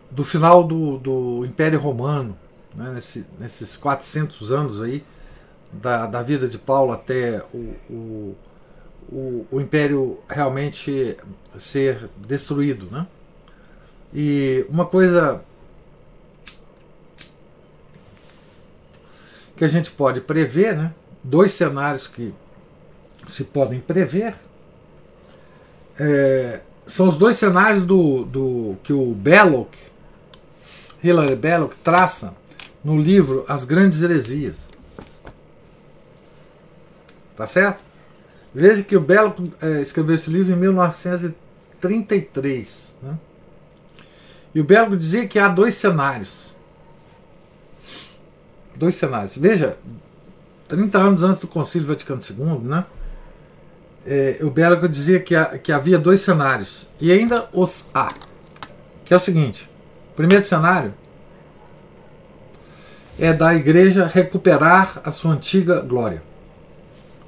do final do, do Império Romano, né, nesse, nesses 400 anos aí, da, da vida de Paulo até o, o, o, o Império realmente ser destruído. Né? E uma coisa que a gente pode prever, né? dois cenários que se podem prever, é, são os dois cenários do, do que o Belloc, Hilary Belloc, traça no livro As Grandes Heresias. Tá certo? Veja que o Belloc é, escreveu esse livro em 1933. Né? E o Belloc dizia que há dois cenários dois cenários. Veja, 30 anos antes do Concílio Vaticano II, né? É, o Bélico dizia que, a, que havia dois cenários, e ainda os há. Que é o seguinte: primeiro cenário é da igreja recuperar a sua antiga glória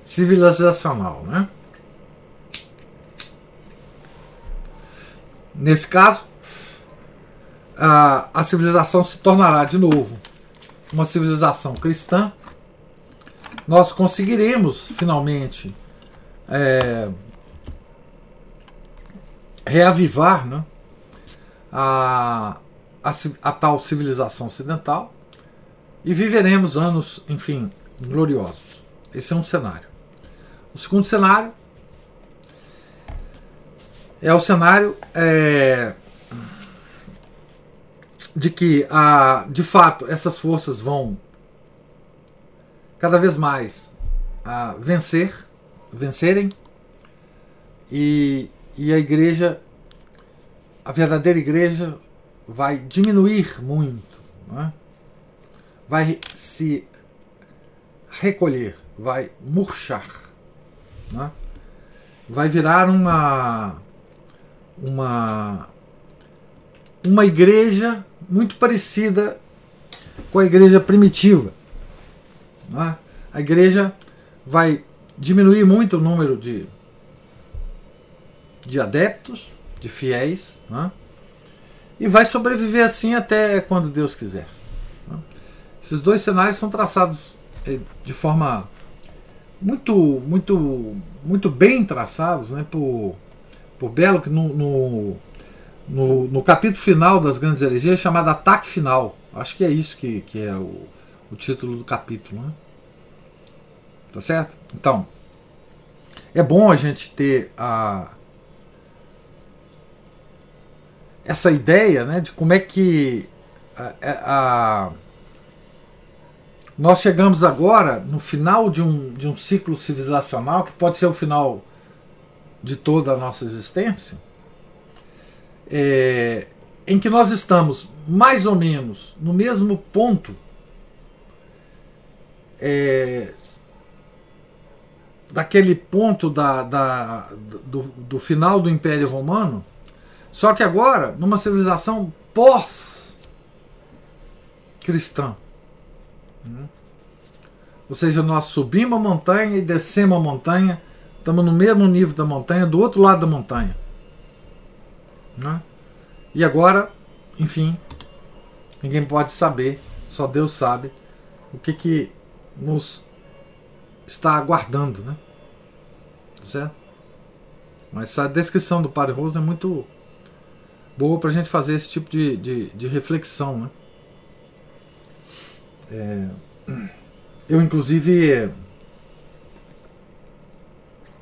civilizacional, né? Nesse caso, a, a civilização se tornará de novo uma civilização cristã, nós conseguiremos finalmente é, reavivar né, a, a, a tal civilização ocidental e viveremos anos, enfim, gloriosos. Esse é um cenário. O segundo cenário é o cenário é, de que, a, de fato, essas forças vão cada vez mais a vencer, vencerem, e, e a igreja, a verdadeira igreja, vai diminuir muito, é? vai se recolher, vai murchar, é? vai virar uma uma uma igreja muito parecida com a igreja primitiva. É? A igreja vai diminuir muito o número de, de adeptos, de fiéis, é? e vai sobreviver assim até quando Deus quiser. É? Esses dois cenários são traçados eh, de forma muito, muito, muito bem traçados né, por, por Belo, que no, no no, no capítulo final das grandes heresias, chamado Ataque Final. Acho que é isso que, que é o, o título do capítulo. Né? Tá certo? Então, é bom a gente ter a, essa ideia né, de como é que a, a, nós chegamos agora no final de um, de um ciclo civilizacional que pode ser o final de toda a nossa existência é, em que nós estamos mais ou menos no mesmo ponto é, daquele ponto da, da do, do, final do Império Romano, só que agora numa civilização pós-cristã. Né? Ou seja, nós subimos a montanha e descemos a montanha, estamos no mesmo nível da montanha, do outro lado da montanha. Né? E agora, enfim, ninguém pode saber, só Deus sabe o que, que nos está aguardando, né? Tá certo? Mas essa descrição do Padre Rosa é muito boa para a gente fazer esse tipo de, de, de reflexão, né? É, eu, inclusive,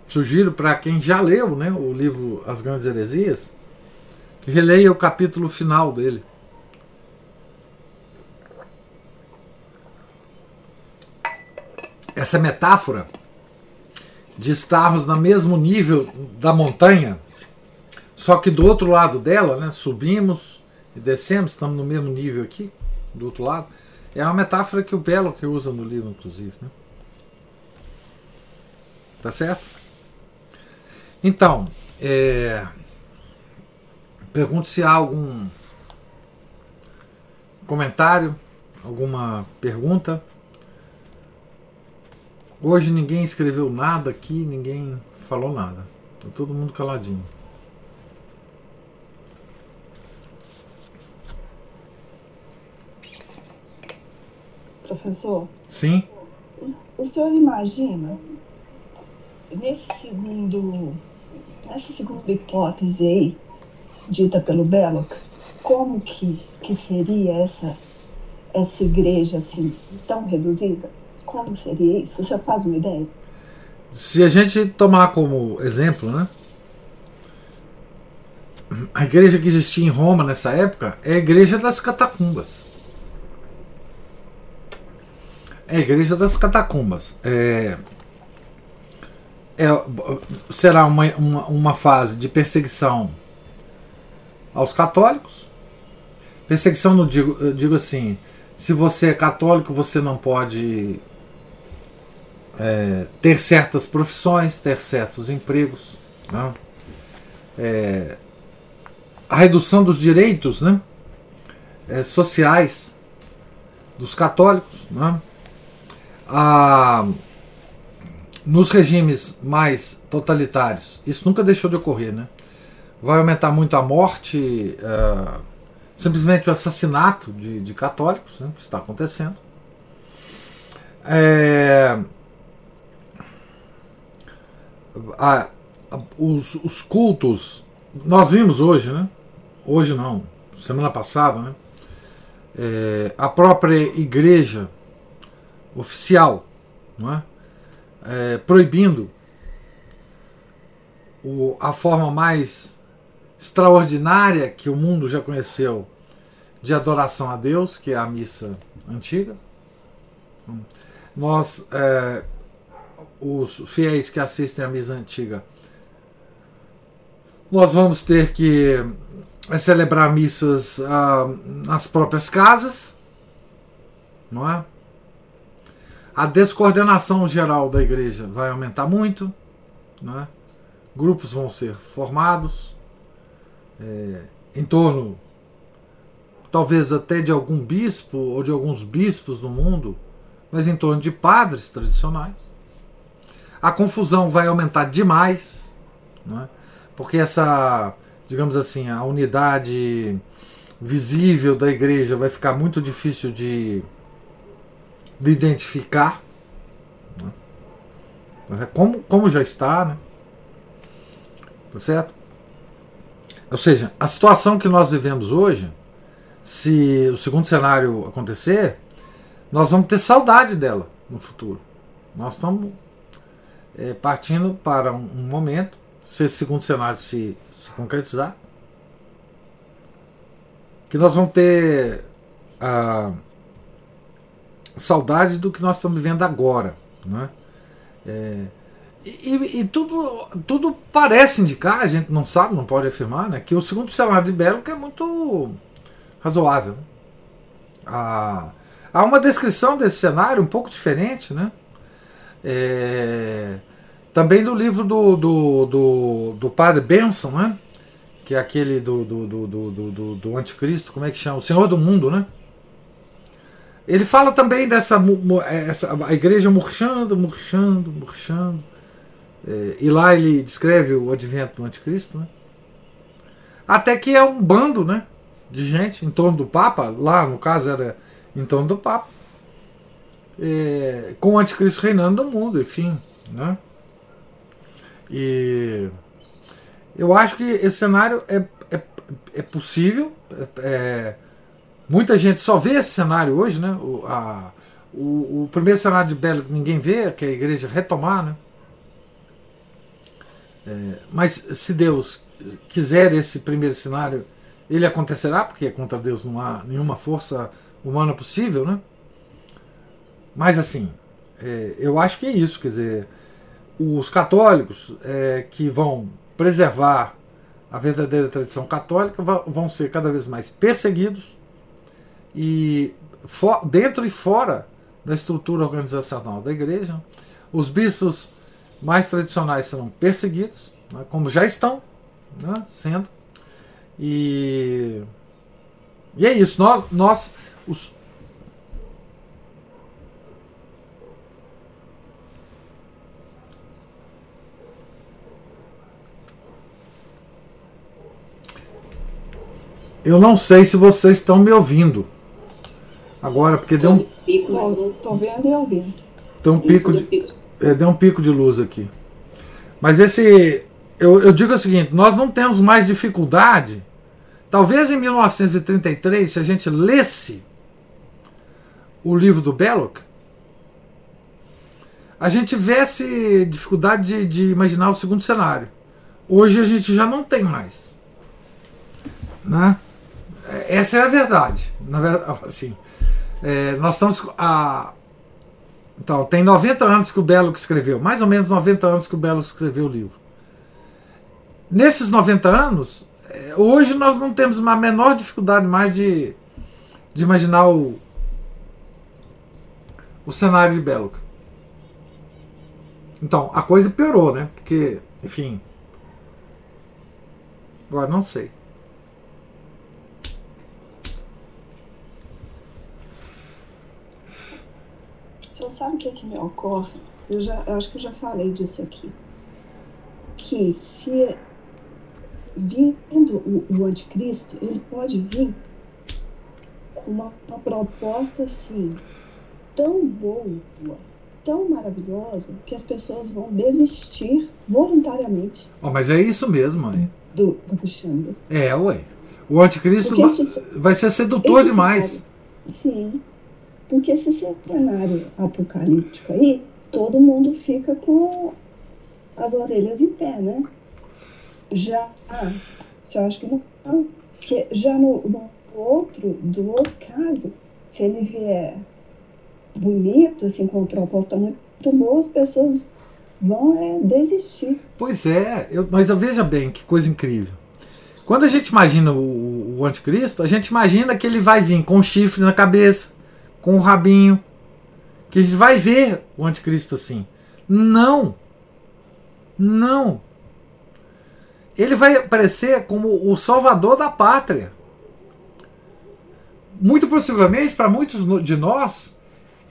sugiro para quem já leu né, o livro As Grandes Heresias que releia o capítulo final dele. Essa metáfora de estarmos no mesmo nível da montanha, só que do outro lado dela, né, subimos e descemos, estamos no mesmo nível aqui, do outro lado, é uma metáfora que o Belo que usa no livro, inclusive. Né? Tá certo? Então, é, Pergunto se há algum comentário, alguma pergunta. Hoje ninguém escreveu nada aqui, ninguém falou nada. Tá todo mundo caladinho. Professor? Sim. O, o senhor imagina nesse segundo, nessa segunda hipótese aí, dita pelo Belloc, como que, que seria essa, essa igreja assim tão reduzida? Como seria isso? Você faz uma ideia? Se a gente tomar como exemplo, né? A igreja que existia em Roma nessa época é a igreja das catacumbas. É a igreja das catacumbas. É, é, será uma, uma, uma fase de perseguição aos católicos. Perseguição, não digo, eu digo assim: se você é católico, você não pode é, ter certas profissões, ter certos empregos. Né? É, a redução dos direitos né? É, sociais dos católicos. Né? A, nos regimes mais totalitários, isso nunca deixou de ocorrer, né? Vai aumentar muito a morte, uh, simplesmente o assassinato de, de católicos, né, que está acontecendo. É, a, a, os, os, cultos, nós vimos hoje, né? Hoje não, semana passada, né? É, a própria igreja oficial, não é? é proibindo o, a forma mais extraordinária que o mundo já conheceu de adoração a Deus, que é a missa antiga. Nós, é, os fiéis que assistem à missa antiga, nós vamos ter que celebrar missas ah, nas próprias casas, não é? A descoordenação geral da igreja vai aumentar muito, não é? grupos vão ser formados é, em torno, talvez até de algum bispo ou de alguns bispos no mundo, mas em torno de padres tradicionais. A confusão vai aumentar demais, não é? porque essa, digamos assim, a unidade visível da igreja vai ficar muito difícil de, de identificar. Né? Como, como já está, né? Tá certo? Ou seja, a situação que nós vivemos hoje, se o segundo cenário acontecer, nós vamos ter saudade dela no futuro. Nós estamos é, partindo para um, um, momento, se esse segundo cenário se, se concretizar, que nós vamos ter a saudade do que nós estamos vivendo agora. Né? É, e, e, tudo, tudo parece indicar, a gente não sabe, não pode afirmar, né, que o segundo cenário de Belo é muito razoável. Há, há uma descrição desse cenário um pouco diferente, né? É, também do livro do, do, do, do, padre Benson, né? Que é aquele do, do, do, do, do, do anticristo, como é que chama? O Senhor do Mundo, né? Ele fala também dessa essa, a igreja murchando, murchando, murchando. É, e lá ele descreve o advento do anticristo, né? Até que é um bando, né? De gente em torno do Papa, lá no caso era em torno do Papa, é, com o anticristo reinando no mundo, enfim, né? E eu acho que esse cenário é, é, é possível. É, é muita gente só vê esse cenário hoje, né? O, a, o, o primeiro cenário de Belo ninguém vê, que é a igreja retomar, né? É, mas se Deus quiser esse primeiro cenário, ele acontecerá, porque contra Deus não há nenhuma força humana possível, né? Mas assim, é, eu acho que é isso, quer dizer, os católicos é, que vão preservar a verdadeira tradição católica vão ser cada vez mais perseguidos e dentro e fora da estrutura organizacional da igreja, os bispos mais tradicionais serão perseguidos, né, como já estão né, sendo. E, e é isso. Nós, nós os, Eu não sei se vocês estão me ouvindo. Agora, porque deu um. Estou vendo e ouvindo. Tem um pico de é, deu um pico de luz aqui. Mas esse. Eu, eu digo o seguinte: nós não temos mais dificuldade. Talvez em 1933, se a gente lesse o livro do Belloc, a gente tivesse dificuldade de, de, imaginar o segundo cenário. Hoje a gente já não tem mais. Né? Essa é a verdade. Na verdade assim, é, nós estamos. A, então, tem 90 anos que o Belo escreveu, mais ou menos 90 anos que o Belo escreveu o livro. Nesses 90 anos, é, hoje nós não temos a menor dificuldade mais de, de imaginar o, o cenário de Belo. Então, a coisa piorou, né? Porque, enfim. Agora não sei. Você sabe o que, é que me ocorre? Eu, já, eu acho que eu já falei disso aqui. Que se vindo o, o anticristo, ele pode vir com uma, uma proposta assim, tão boa, tão maravilhosa, que as pessoas vão desistir voluntariamente. Oh, mas é isso mesmo, mãe. Do, do cristianismo. É, ué. O anticristo vai, vai ser sedutor demais. Cenário, sim. Porque esse cenário apocalíptico aí, todo mundo fica com as orelhas em pé, né? Já, se eu acho que não, porque já no, no outro, do outro caso, se ele vier bonito, assim, com uma proposta muito boa, as pessoas vão é, desistir. Pois é, eu, mas veja bem que coisa incrível. Quando a gente imagina o, o anticristo, a gente imagina que ele vai vir com um chifre na cabeça, com um rabinho, que a gente vai ver o anticristo assim. Não! Não! Ele vai aparecer como o salvador da pátria. Muito possivelmente, para muitos de nós,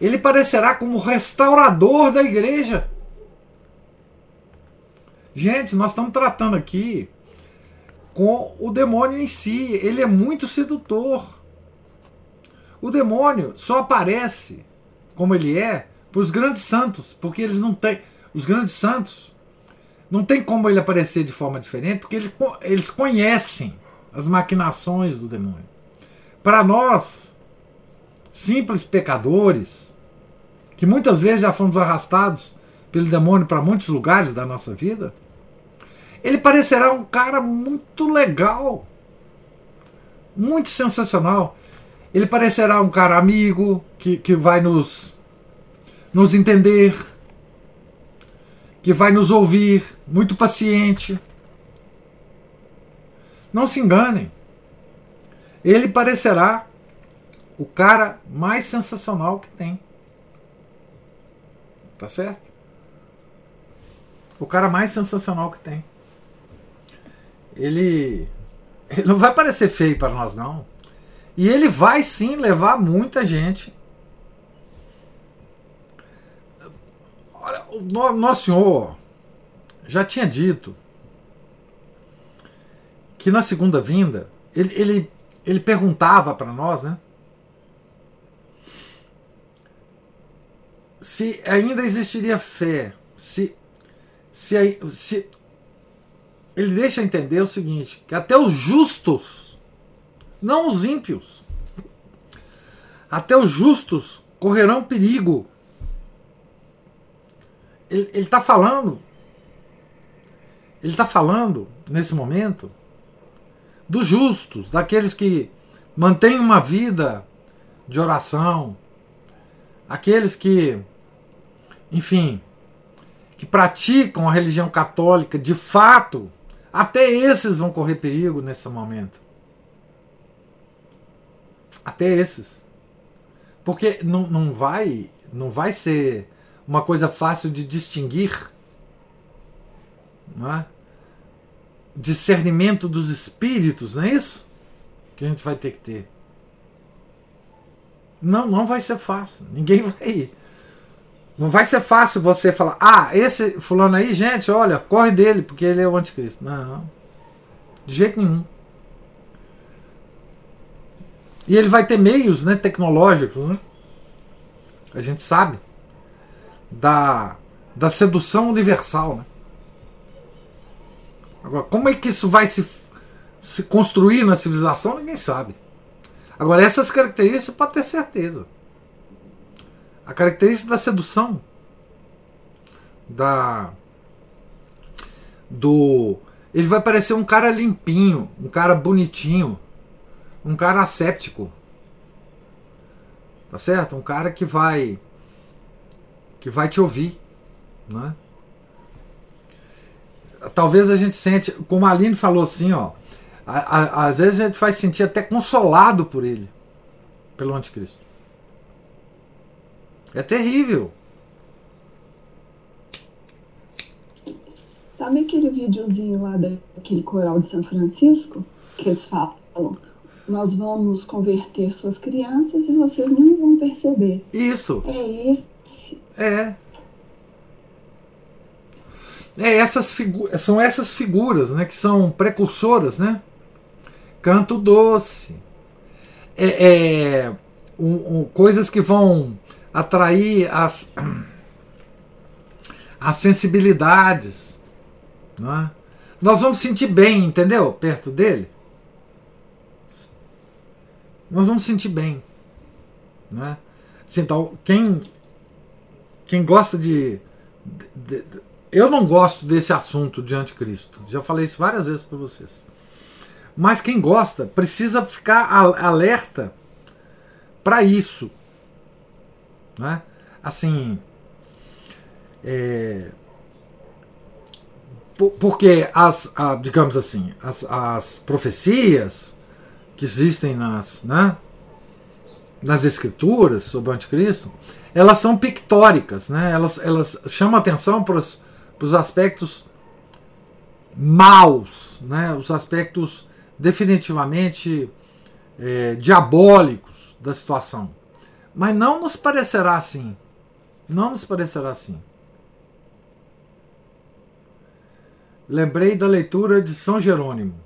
ele parecerá como o restaurador da igreja. Gente, nós estamos tratando aqui com o demônio em si. Ele é muito sedutor. O demônio só aparece como ele é para os grandes santos, porque eles não têm. Os grandes santos não tem como ele aparecer de forma diferente, porque ele, eles conhecem as maquinações do demônio. Para nós, simples pecadores, que muitas vezes já fomos arrastados pelo demônio para muitos lugares da nossa vida, ele parecerá um cara muito legal, muito sensacional. Ele parecerá um cara amigo, que, que vai nos, nos entender, que vai nos ouvir, muito paciente. Não se enganem. Ele parecerá o cara mais sensacional que tem. Tá certo? O cara mais sensacional que tem ele, ele não vai parecer feio para nós, não. E ele vai sim levar muita gente. Olha, o nosso Senhor já tinha dito que na segunda vinda ele, ele, ele perguntava para nós, né? Se ainda existiria fé, se, se, se ele deixa entender o seguinte: que até os justos, não os ímpios, até os justos correrão perigo. Ele está falando, ele está falando nesse momento dos justos, daqueles que mantêm uma vida de oração, aqueles que, enfim, que praticam a religião católica de fato até esses vão correr perigo nesse momento. Até esses. Porque não, não vai não vai ser uma coisa fácil de distinguir. Não é? Discernimento dos espíritos, não é isso? Que a gente vai ter que ter. Não, não vai ser fácil. Ninguém vai não vai ser fácil você falar, ah, esse fulano aí, gente, olha, corre dele, porque ele é o anticristo. Não. De jeito nenhum. E ele vai ter meios né, tecnológicos, né? A gente sabe. Da, da sedução universal. Né? Agora, como é que isso vai se, se construir na civilização? Ninguém sabe. Agora, essas características pode ter certeza. A característica da sedução, da do ele vai parecer um cara limpinho, um cara bonitinho, um cara asséptico. Tá certo? Um cara que vai que vai te ouvir, né? Talvez a gente sente, como a Aline falou assim, ó, a, a, às vezes a gente vai sentir até consolado por ele, pelo anticristo. É terrível. Sabe aquele videozinho lá daquele coral de São Francisco? Que eles falam, nós vamos converter suas crianças e vocês não vão perceber. Isso. É esse. É. É essas são essas figuras, né, que são precursoras, né? Canto doce. É, é um, um, coisas que vão atrair as, as sensibilidades. Não é? Nós vamos sentir bem, entendeu? Perto dele. Nós vamos sentir bem. Não é? Assim, então, quem, quem gosta de, de, de, Eu não gosto desse assunto de anticristo. Já falei isso várias vezes para vocês. Mas quem gosta precisa ficar alerta para isso. Né? Assim, é, porque as, digamos assim, as, as profecias que existem nas, né, nas escrituras sobre o anticristo, elas são pictóricas, né? elas, elas chamam atenção para os aspectos maus, né? os aspectos definitivamente é, diabólicos da situação. Mas não nos parecerá assim. Não nos parecerá assim. Lembrei da leitura de São Jerônimo.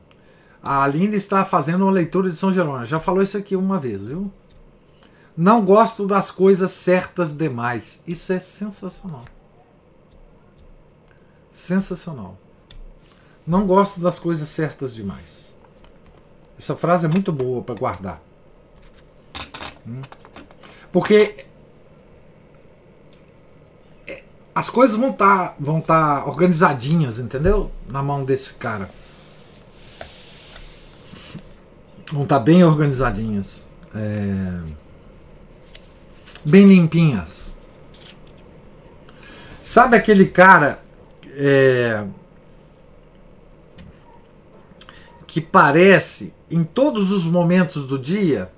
A Aline está fazendo uma leitura de São Jerônimo. Já falou isso aqui uma vez, viu? Não gosto das coisas certas demais. Isso é sensacional. Sensacional. Não gosto das coisas certas demais. Essa frase é muito boa para guardar. Hum? Porque é, as coisas vão estar tá, vão tá organizadinhas, entendeu? Na mão desse cara. Vão estar tá bem organizadinhas. É bem limpinhas. Sabe aquele cara é, que parece em todos os momentos do dia,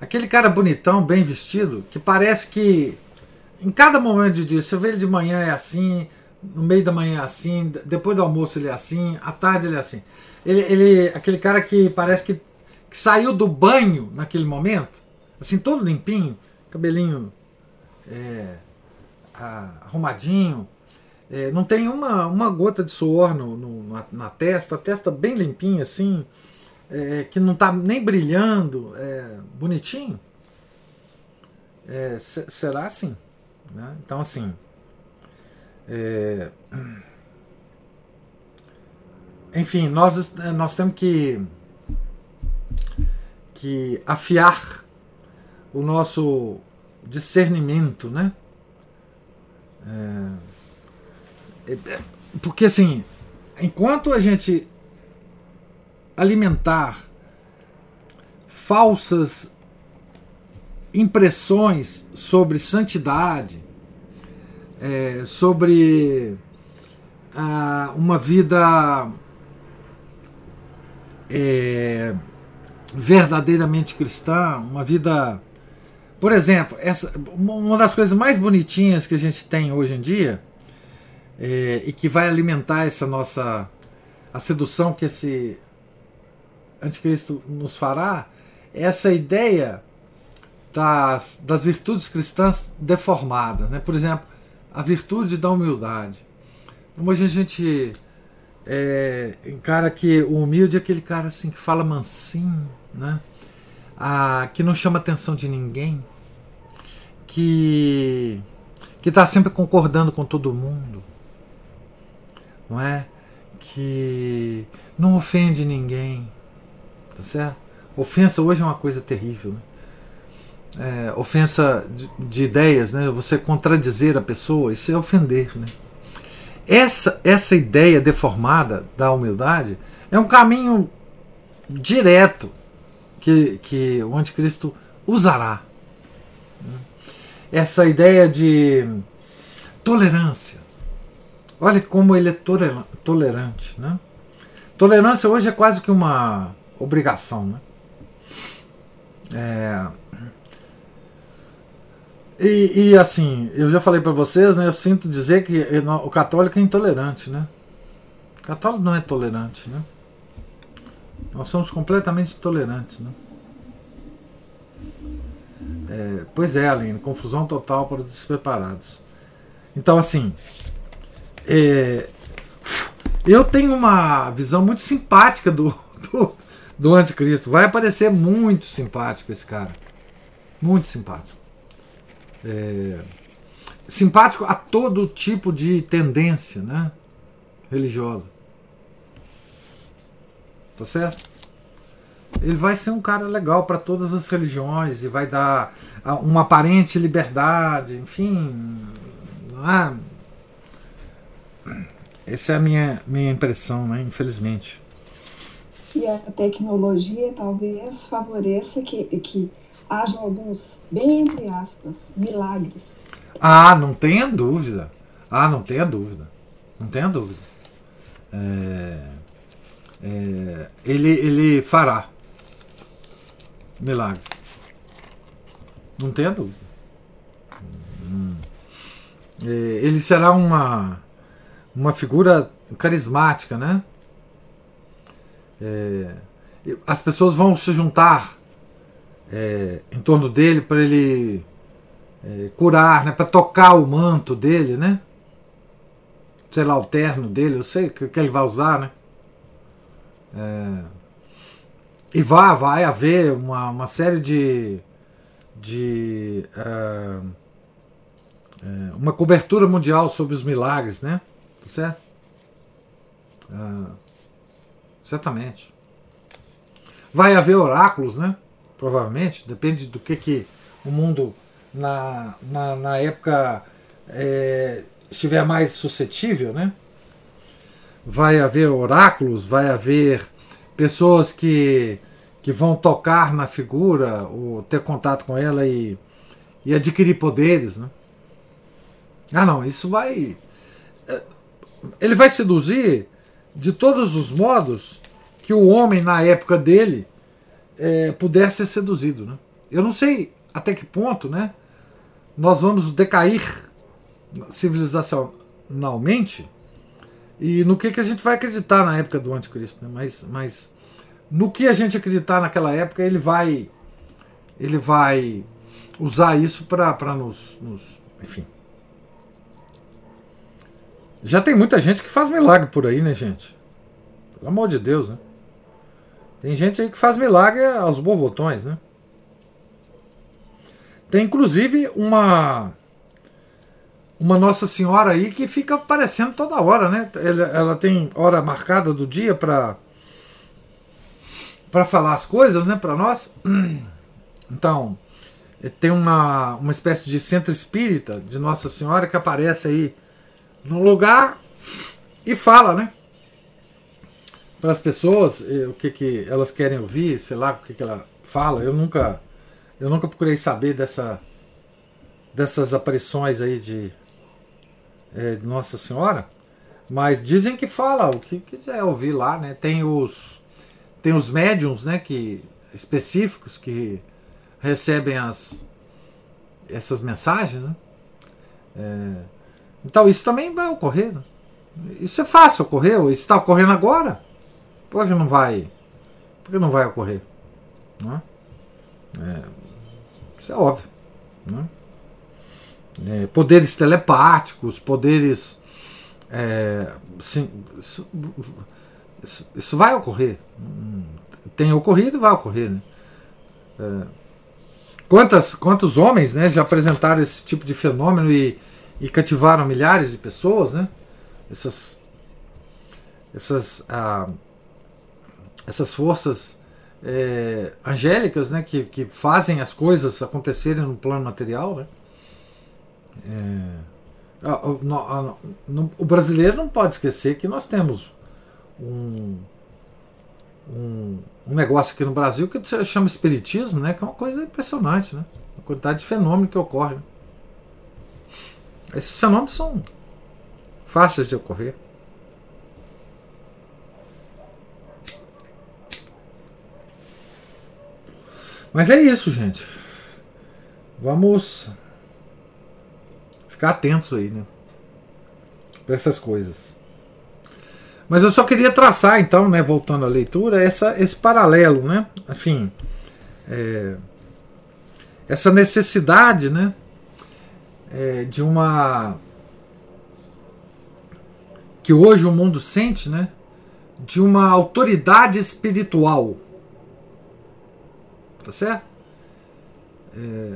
aquele cara bonitão, bem vestido, que parece que em cada momento do dia, se eu ver ele de manhã é assim, no meio da manhã é assim, depois do almoço ele é assim, à tarde ele é assim. Ele, ele aquele cara que parece que, que saiu do banho naquele momento, assim, todo limpinho, cabelinho é, arrumadinho, é, não tem uma, uma gota de suor no, no na, na, testa, a testa bem limpinha assim, é, que não está nem brilhando, é, bonitinho. É, será assim? Né? Então, assim. É, enfim, nós, nós temos que, que afiar o nosso discernimento, né? É, é, porque assim, enquanto a gente alimentar falsas impressões sobre santidade, é, sobre ah, uma vida é, verdadeiramente cristã, uma vida por exemplo, essa, uma das coisas mais bonitinhas que a gente tem hoje em dia é, e que vai alimentar essa nossa a sedução que esse anticristo nos fará é essa ideia das, das virtudes cristãs deformadas. Né? Por exemplo, a virtude da humildade. Hoje a gente é, encara que o humilde é aquele cara assim que fala mansinho, né? ah, que não chama atenção de ninguém, que que está sempre concordando com todo mundo, não é? Que não ofende ninguém, tá certo? Ofensa hoje é uma coisa terrível. Né? É, ofensa de, de, ideias, né? Você contradizer a pessoa, isso é ofender, né? Essa essa ideia deformada da humildade é um caminho direto que, que o anticristo usará essa ideia de tolerância. Olha como ele é tolerante. Né? Tolerância hoje é quase que uma obrigação. Né? É... E, e, assim, eu já falei para vocês, né, eu sinto dizer que o católico é intolerante. Né? O católico não é tolerante. Né? Nós somos completamente intolerantes. Né? É, pois é, Aline, confusão total para os despreparados. Então, assim, é, eu tenho uma visão muito simpática do, do, do anticristo. Vai aparecer muito simpático esse cara. Muito simpático. É, simpático a todo tipo de tendência né, religiosa. Tá certo? ele vai ser um cara legal para todas as religiões e vai dar ah, uma aparente liberdade, enfim. Ah, essa é a minha, minha impressão, né? infelizmente. E a tecnologia talvez favoreça que, que haja alguns, bem entre aspas, milagres. Ah, não tenha dúvida. Ah, não tenha dúvida. Não tenha dúvida. é, é, ele, ele fará milagres. Não tenha dúvida. Hum. É, ele será uma, uma figura carismática, né? É, as pessoas vão se juntar é, em torno dele para ele é, curar, né? Para tocar o manto dele, né? Sei lá, o terno dele, eu sei o que, que ele vai usar, né? É, e vai, vai haver uma, uma série de. de uh, uh, uma cobertura mundial sobre os milagres, né? Tá certo? Uh, certamente. Vai haver oráculos, né? Provavelmente, depende do que, que o mundo na, na, na época é, estiver mais suscetível, né? Vai haver oráculos, vai haver pessoas que, que vão tocar na figura, ou ter contato com ela e, e adquirir poderes, né? Ah, não, isso vai. É, ele vai seduzir de todos os modos que o homem, na época dele, é, pudesse ser seduzido. Né? Eu não sei até que ponto né, nós vamos decair civilizacionalmente e no que, que a gente vai acreditar na época do anticristo. Né? Mas, mas no que a gente acreditar naquela época, ele vai ele vai usar isso para nos, nos. Enfim. Já tem muita gente que faz milagre por aí, né, gente? Pelo amor de Deus, né? Tem gente aí que faz milagre aos borbotões, né? Tem inclusive uma uma Nossa Senhora aí que fica aparecendo toda hora, né? Ela, ela tem hora marcada do dia para para falar as coisas, né, para nós. Então, tem uma, uma espécie de centro espírita de Nossa Senhora que aparece aí no lugar e fala, né? Para as pessoas eh, o que, que elas querem ouvir, sei lá o que, que ela fala. Eu nunca eu nunca procurei saber dessa dessas aparições aí de, é, Nossa Senhora, mas dizem que fala o que quiser ouvir lá, né? Tem os tem os médiums, né? Que específicos que recebem as essas mensagens, né? É, então isso também vai ocorrer. Né? Isso é fácil ocorrer, isso está ocorrendo agora. Por que não vai? Por que não vai ocorrer? Não é? Isso é óbvio. Né? É, poderes telepáticos, poderes. É, sim, isso, isso, isso, vai ocorrer. Tem ocorrido e vai ocorrer. Né? É, quantas, quantos homens né, já apresentaram esse tipo de fenômeno e, e cativaram milhares de pessoas? Né? Essas, essas, ah, essas forças é, angélicas né, que, que fazem as coisas acontecerem no plano material. Né? É, o brasileiro não pode esquecer que nós temos um, um, um, negócio aqui no Brasil que se chama espiritismo, né, que é uma coisa impressionante, né? a quantidade de fenômenos que ocorre. Né? Esses fenômenos são fáceis de ocorrer. Mas é isso, gente. Vamos ficar atentos aí, né? Para essas coisas. Mas eu só queria traçar, então, né, voltando à leitura, essa, esse paralelo, né? Enfim, é, essa necessidade, né, é, de uma que hoje o mundo sente, né, de uma autoridade espiritual tá certo? É,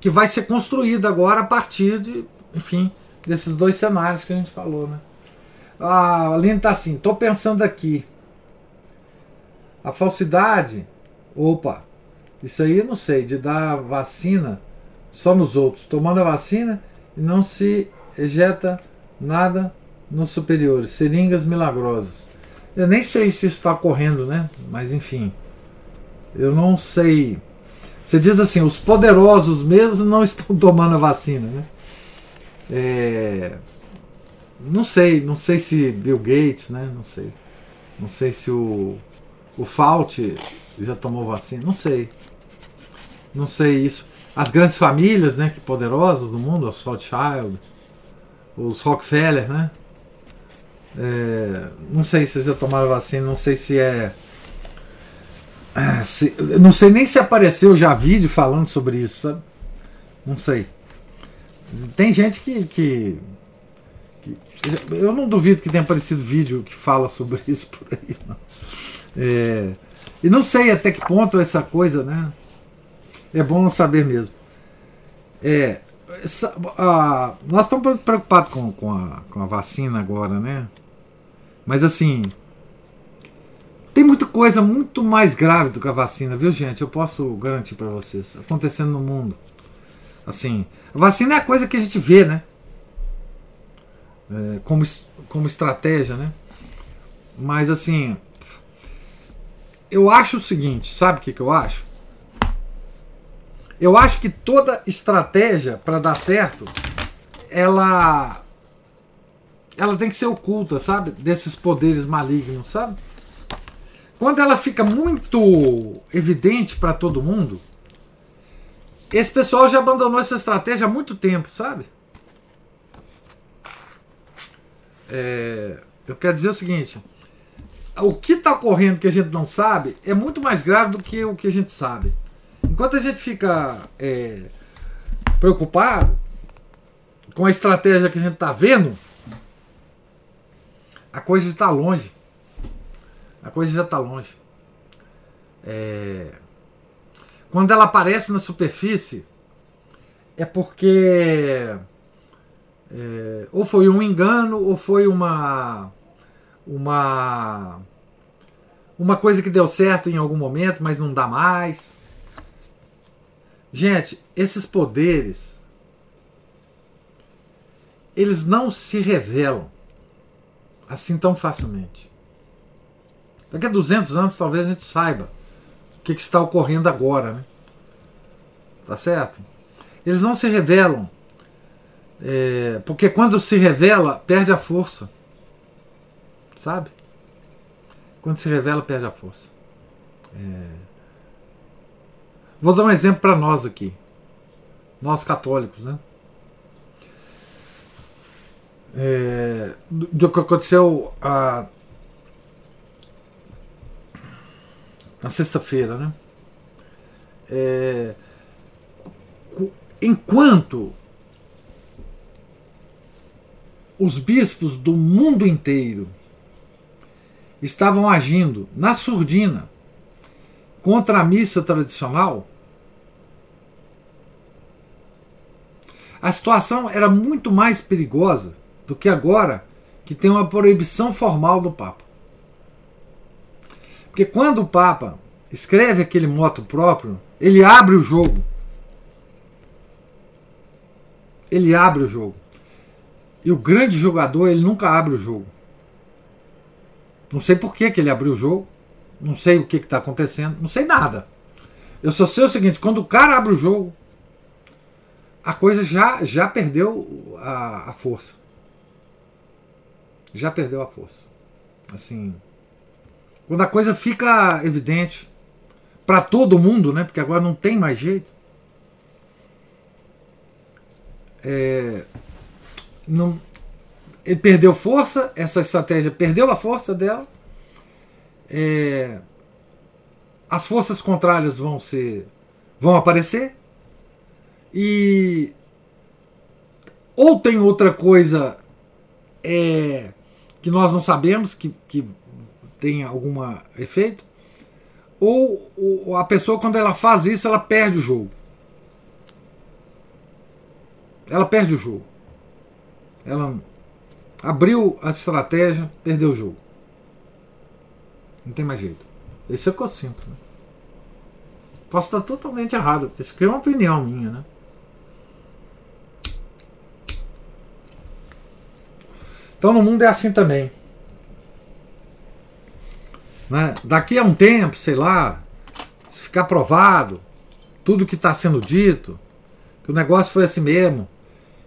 que vai ser construída agora a partir de, enfim, desses dois cenários que a gente falou, né? A Aline tá assim, tô pensando aqui. A falsidade, opa, isso aí não sei, de dar vacina só nos outros, tomando a vacina e não se ejeta nada nos superiores, seringas milagrosas. Eu nem sei se está ocorrendo, né? Mas enfim. Eu não sei. Você diz assim, os poderosos mesmo não estão tomando a vacina, né? É... não sei, não sei se Bill Gates, né? Não sei. Não sei se o, o Fauci já tomou vacina, não sei. Não sei isso. As grandes famílias, né, que poderosas do mundo, os Rothschild, os Rockefeller, né? É, não sei se já tomaram vacina, não sei se é. É se, não sei nem se apareceu já vídeo falando sobre isso, sabe? Não sei. Tem gente que, que, que, Eu não duvido que tenha aparecido vídeo que fala sobre isso por aí. Não. É, e não sei até que ponto essa coisa, né? É bom saber mesmo. É, essa, a, nós estamos preocupados com, com, a, com a vacina agora, né? Mas assim. Tem muita coisa muito mais grave do que a vacina, viu, gente? Eu posso garantir para vocês. Acontecendo no mundo. Assim, a vacina é a coisa que a gente vê, né? É, como, como estratégia, né? Mas assim, eu acho o seguinte, sabe o que, que eu acho? Eu acho que toda estratégia para dar certo, ela ela tem que ser oculta, sabe? Desses poderes malignos, sabe? Quando ela fica muito evidente para todo mundo, esse pessoal já abandonou essa estratégia há muito tempo, sabe? É, eu quero dizer o seguinte: o que está ocorrendo que a gente não sabe é muito mais grave do que o que a gente sabe. Enquanto a gente fica é, preocupado com a estratégia que a gente está vendo, a coisa está longe. A coisa já está longe. É... Quando ela aparece na superfície, é porque é, ou foi um engano ou foi uma uma uma coisa que deu certo em algum momento, mas não dá mais. Gente, esses poderes eles não se revelam assim tão facilmente. Daqui a 200 anos talvez a gente saiba o que, que está ocorrendo agora, né? Tá certo? Eles não se revelam, é, porque quando se revela, perde a força. Sabe? Quando se revela, perde a força. É... Vou dar um exemplo para nós aqui, nós católicos, né? É, do que aconteceu a, na sexta-feira, né? É, enquanto os bispos do mundo inteiro estavam agindo na surdina contra a missa tradicional, a situação era muito mais perigosa do que agora, que tem uma proibição formal do Papa. Porque quando o Papa escreve aquele moto próprio, ele abre o jogo. Ele abre o jogo. E o grande jogador, ele nunca abre o jogo. Não sei por que, que ele abriu o jogo. Não sei o que está acontecendo. Não sei nada. Eu só sei o seguinte: quando o cara abre o jogo, a coisa já, já perdeu a, a força. Já perdeu a força. Assim. Quando a coisa fica evidente para todo mundo, né? Porque agora não tem mais jeito. É, não, ele perdeu força, essa estratégia perdeu a força dela. É, as forças contrárias vão ser vão aparecer e ou tem outra coisa é, que nós não sabemos que, que tem algum efeito ou, ou a pessoa quando ela faz isso ela perde o jogo ela perde o jogo ela abriu a estratégia, perdeu o jogo. Não tem mais jeito. Esse é o que eu sinto. Né? Posso estar totalmente errado, porque isso aqui é uma opinião minha, né? Então no mundo é assim também. Né? Daqui a um tempo, sei lá, se ficar provado tudo que está sendo dito, que o negócio foi assim mesmo,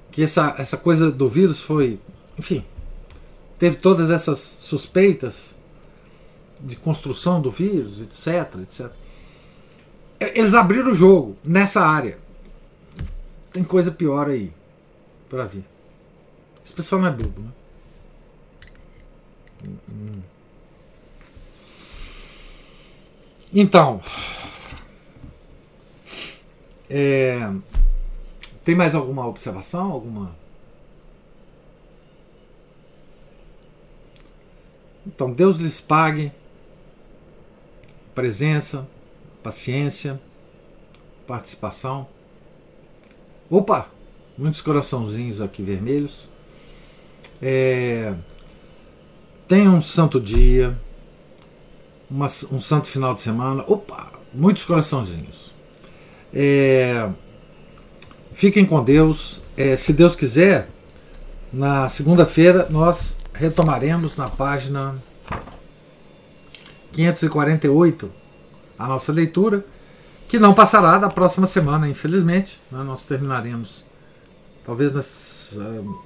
que essa, essa coisa do vírus foi. Enfim, teve todas essas suspeitas de construção do vírus, etc, etc. Eles abriram o jogo nessa área. Tem coisa pior aí para vir. Esse pessoal não é bobo, né? Então, é, tem mais alguma observação? Alguma? Então, Deus lhes pague presença, paciência, participação. Opa! Muitos coraçãozinhos aqui vermelhos. É, tenha um santo dia, uma, um santo final de semana. Opa! Muitos coraçãozinhos. É, fiquem com Deus. É, se Deus quiser, na segunda-feira nós retomaremos na página 548 a nossa leitura, que não passará da próxima semana, infelizmente. Né? Nós terminaremos talvez uh,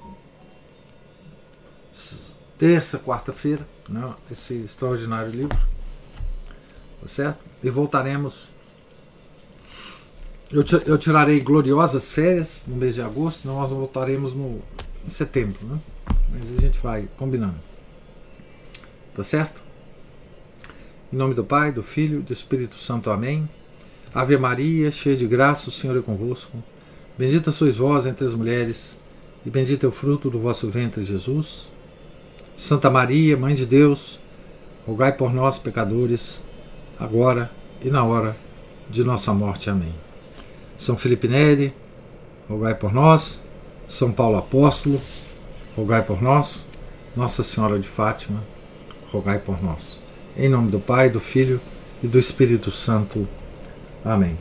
terça, quarta-feira, né? esse extraordinário livro. Tá certo? E voltaremos. Eu, eu tirarei gloriosas férias no mês de agosto, nós voltaremos no, em setembro, né? Mas a gente vai combinando. Tá certo? Em nome do Pai, do Filho e do Espírito Santo. Amém. Ave Maria, cheia de graça, o Senhor é convosco. Bendita sois vós entre as mulheres, e bendito é o fruto do vosso ventre, Jesus. Santa Maria, Mãe de Deus, rogai por nós, pecadores, agora e na hora de nossa morte. Amém. São Felipe Neri, rogai por nós. São Paulo Apóstolo, rogai por nós. Nossa Senhora de Fátima, rogai por nós. Em nome do Pai, do Filho e do Espírito Santo. Amém.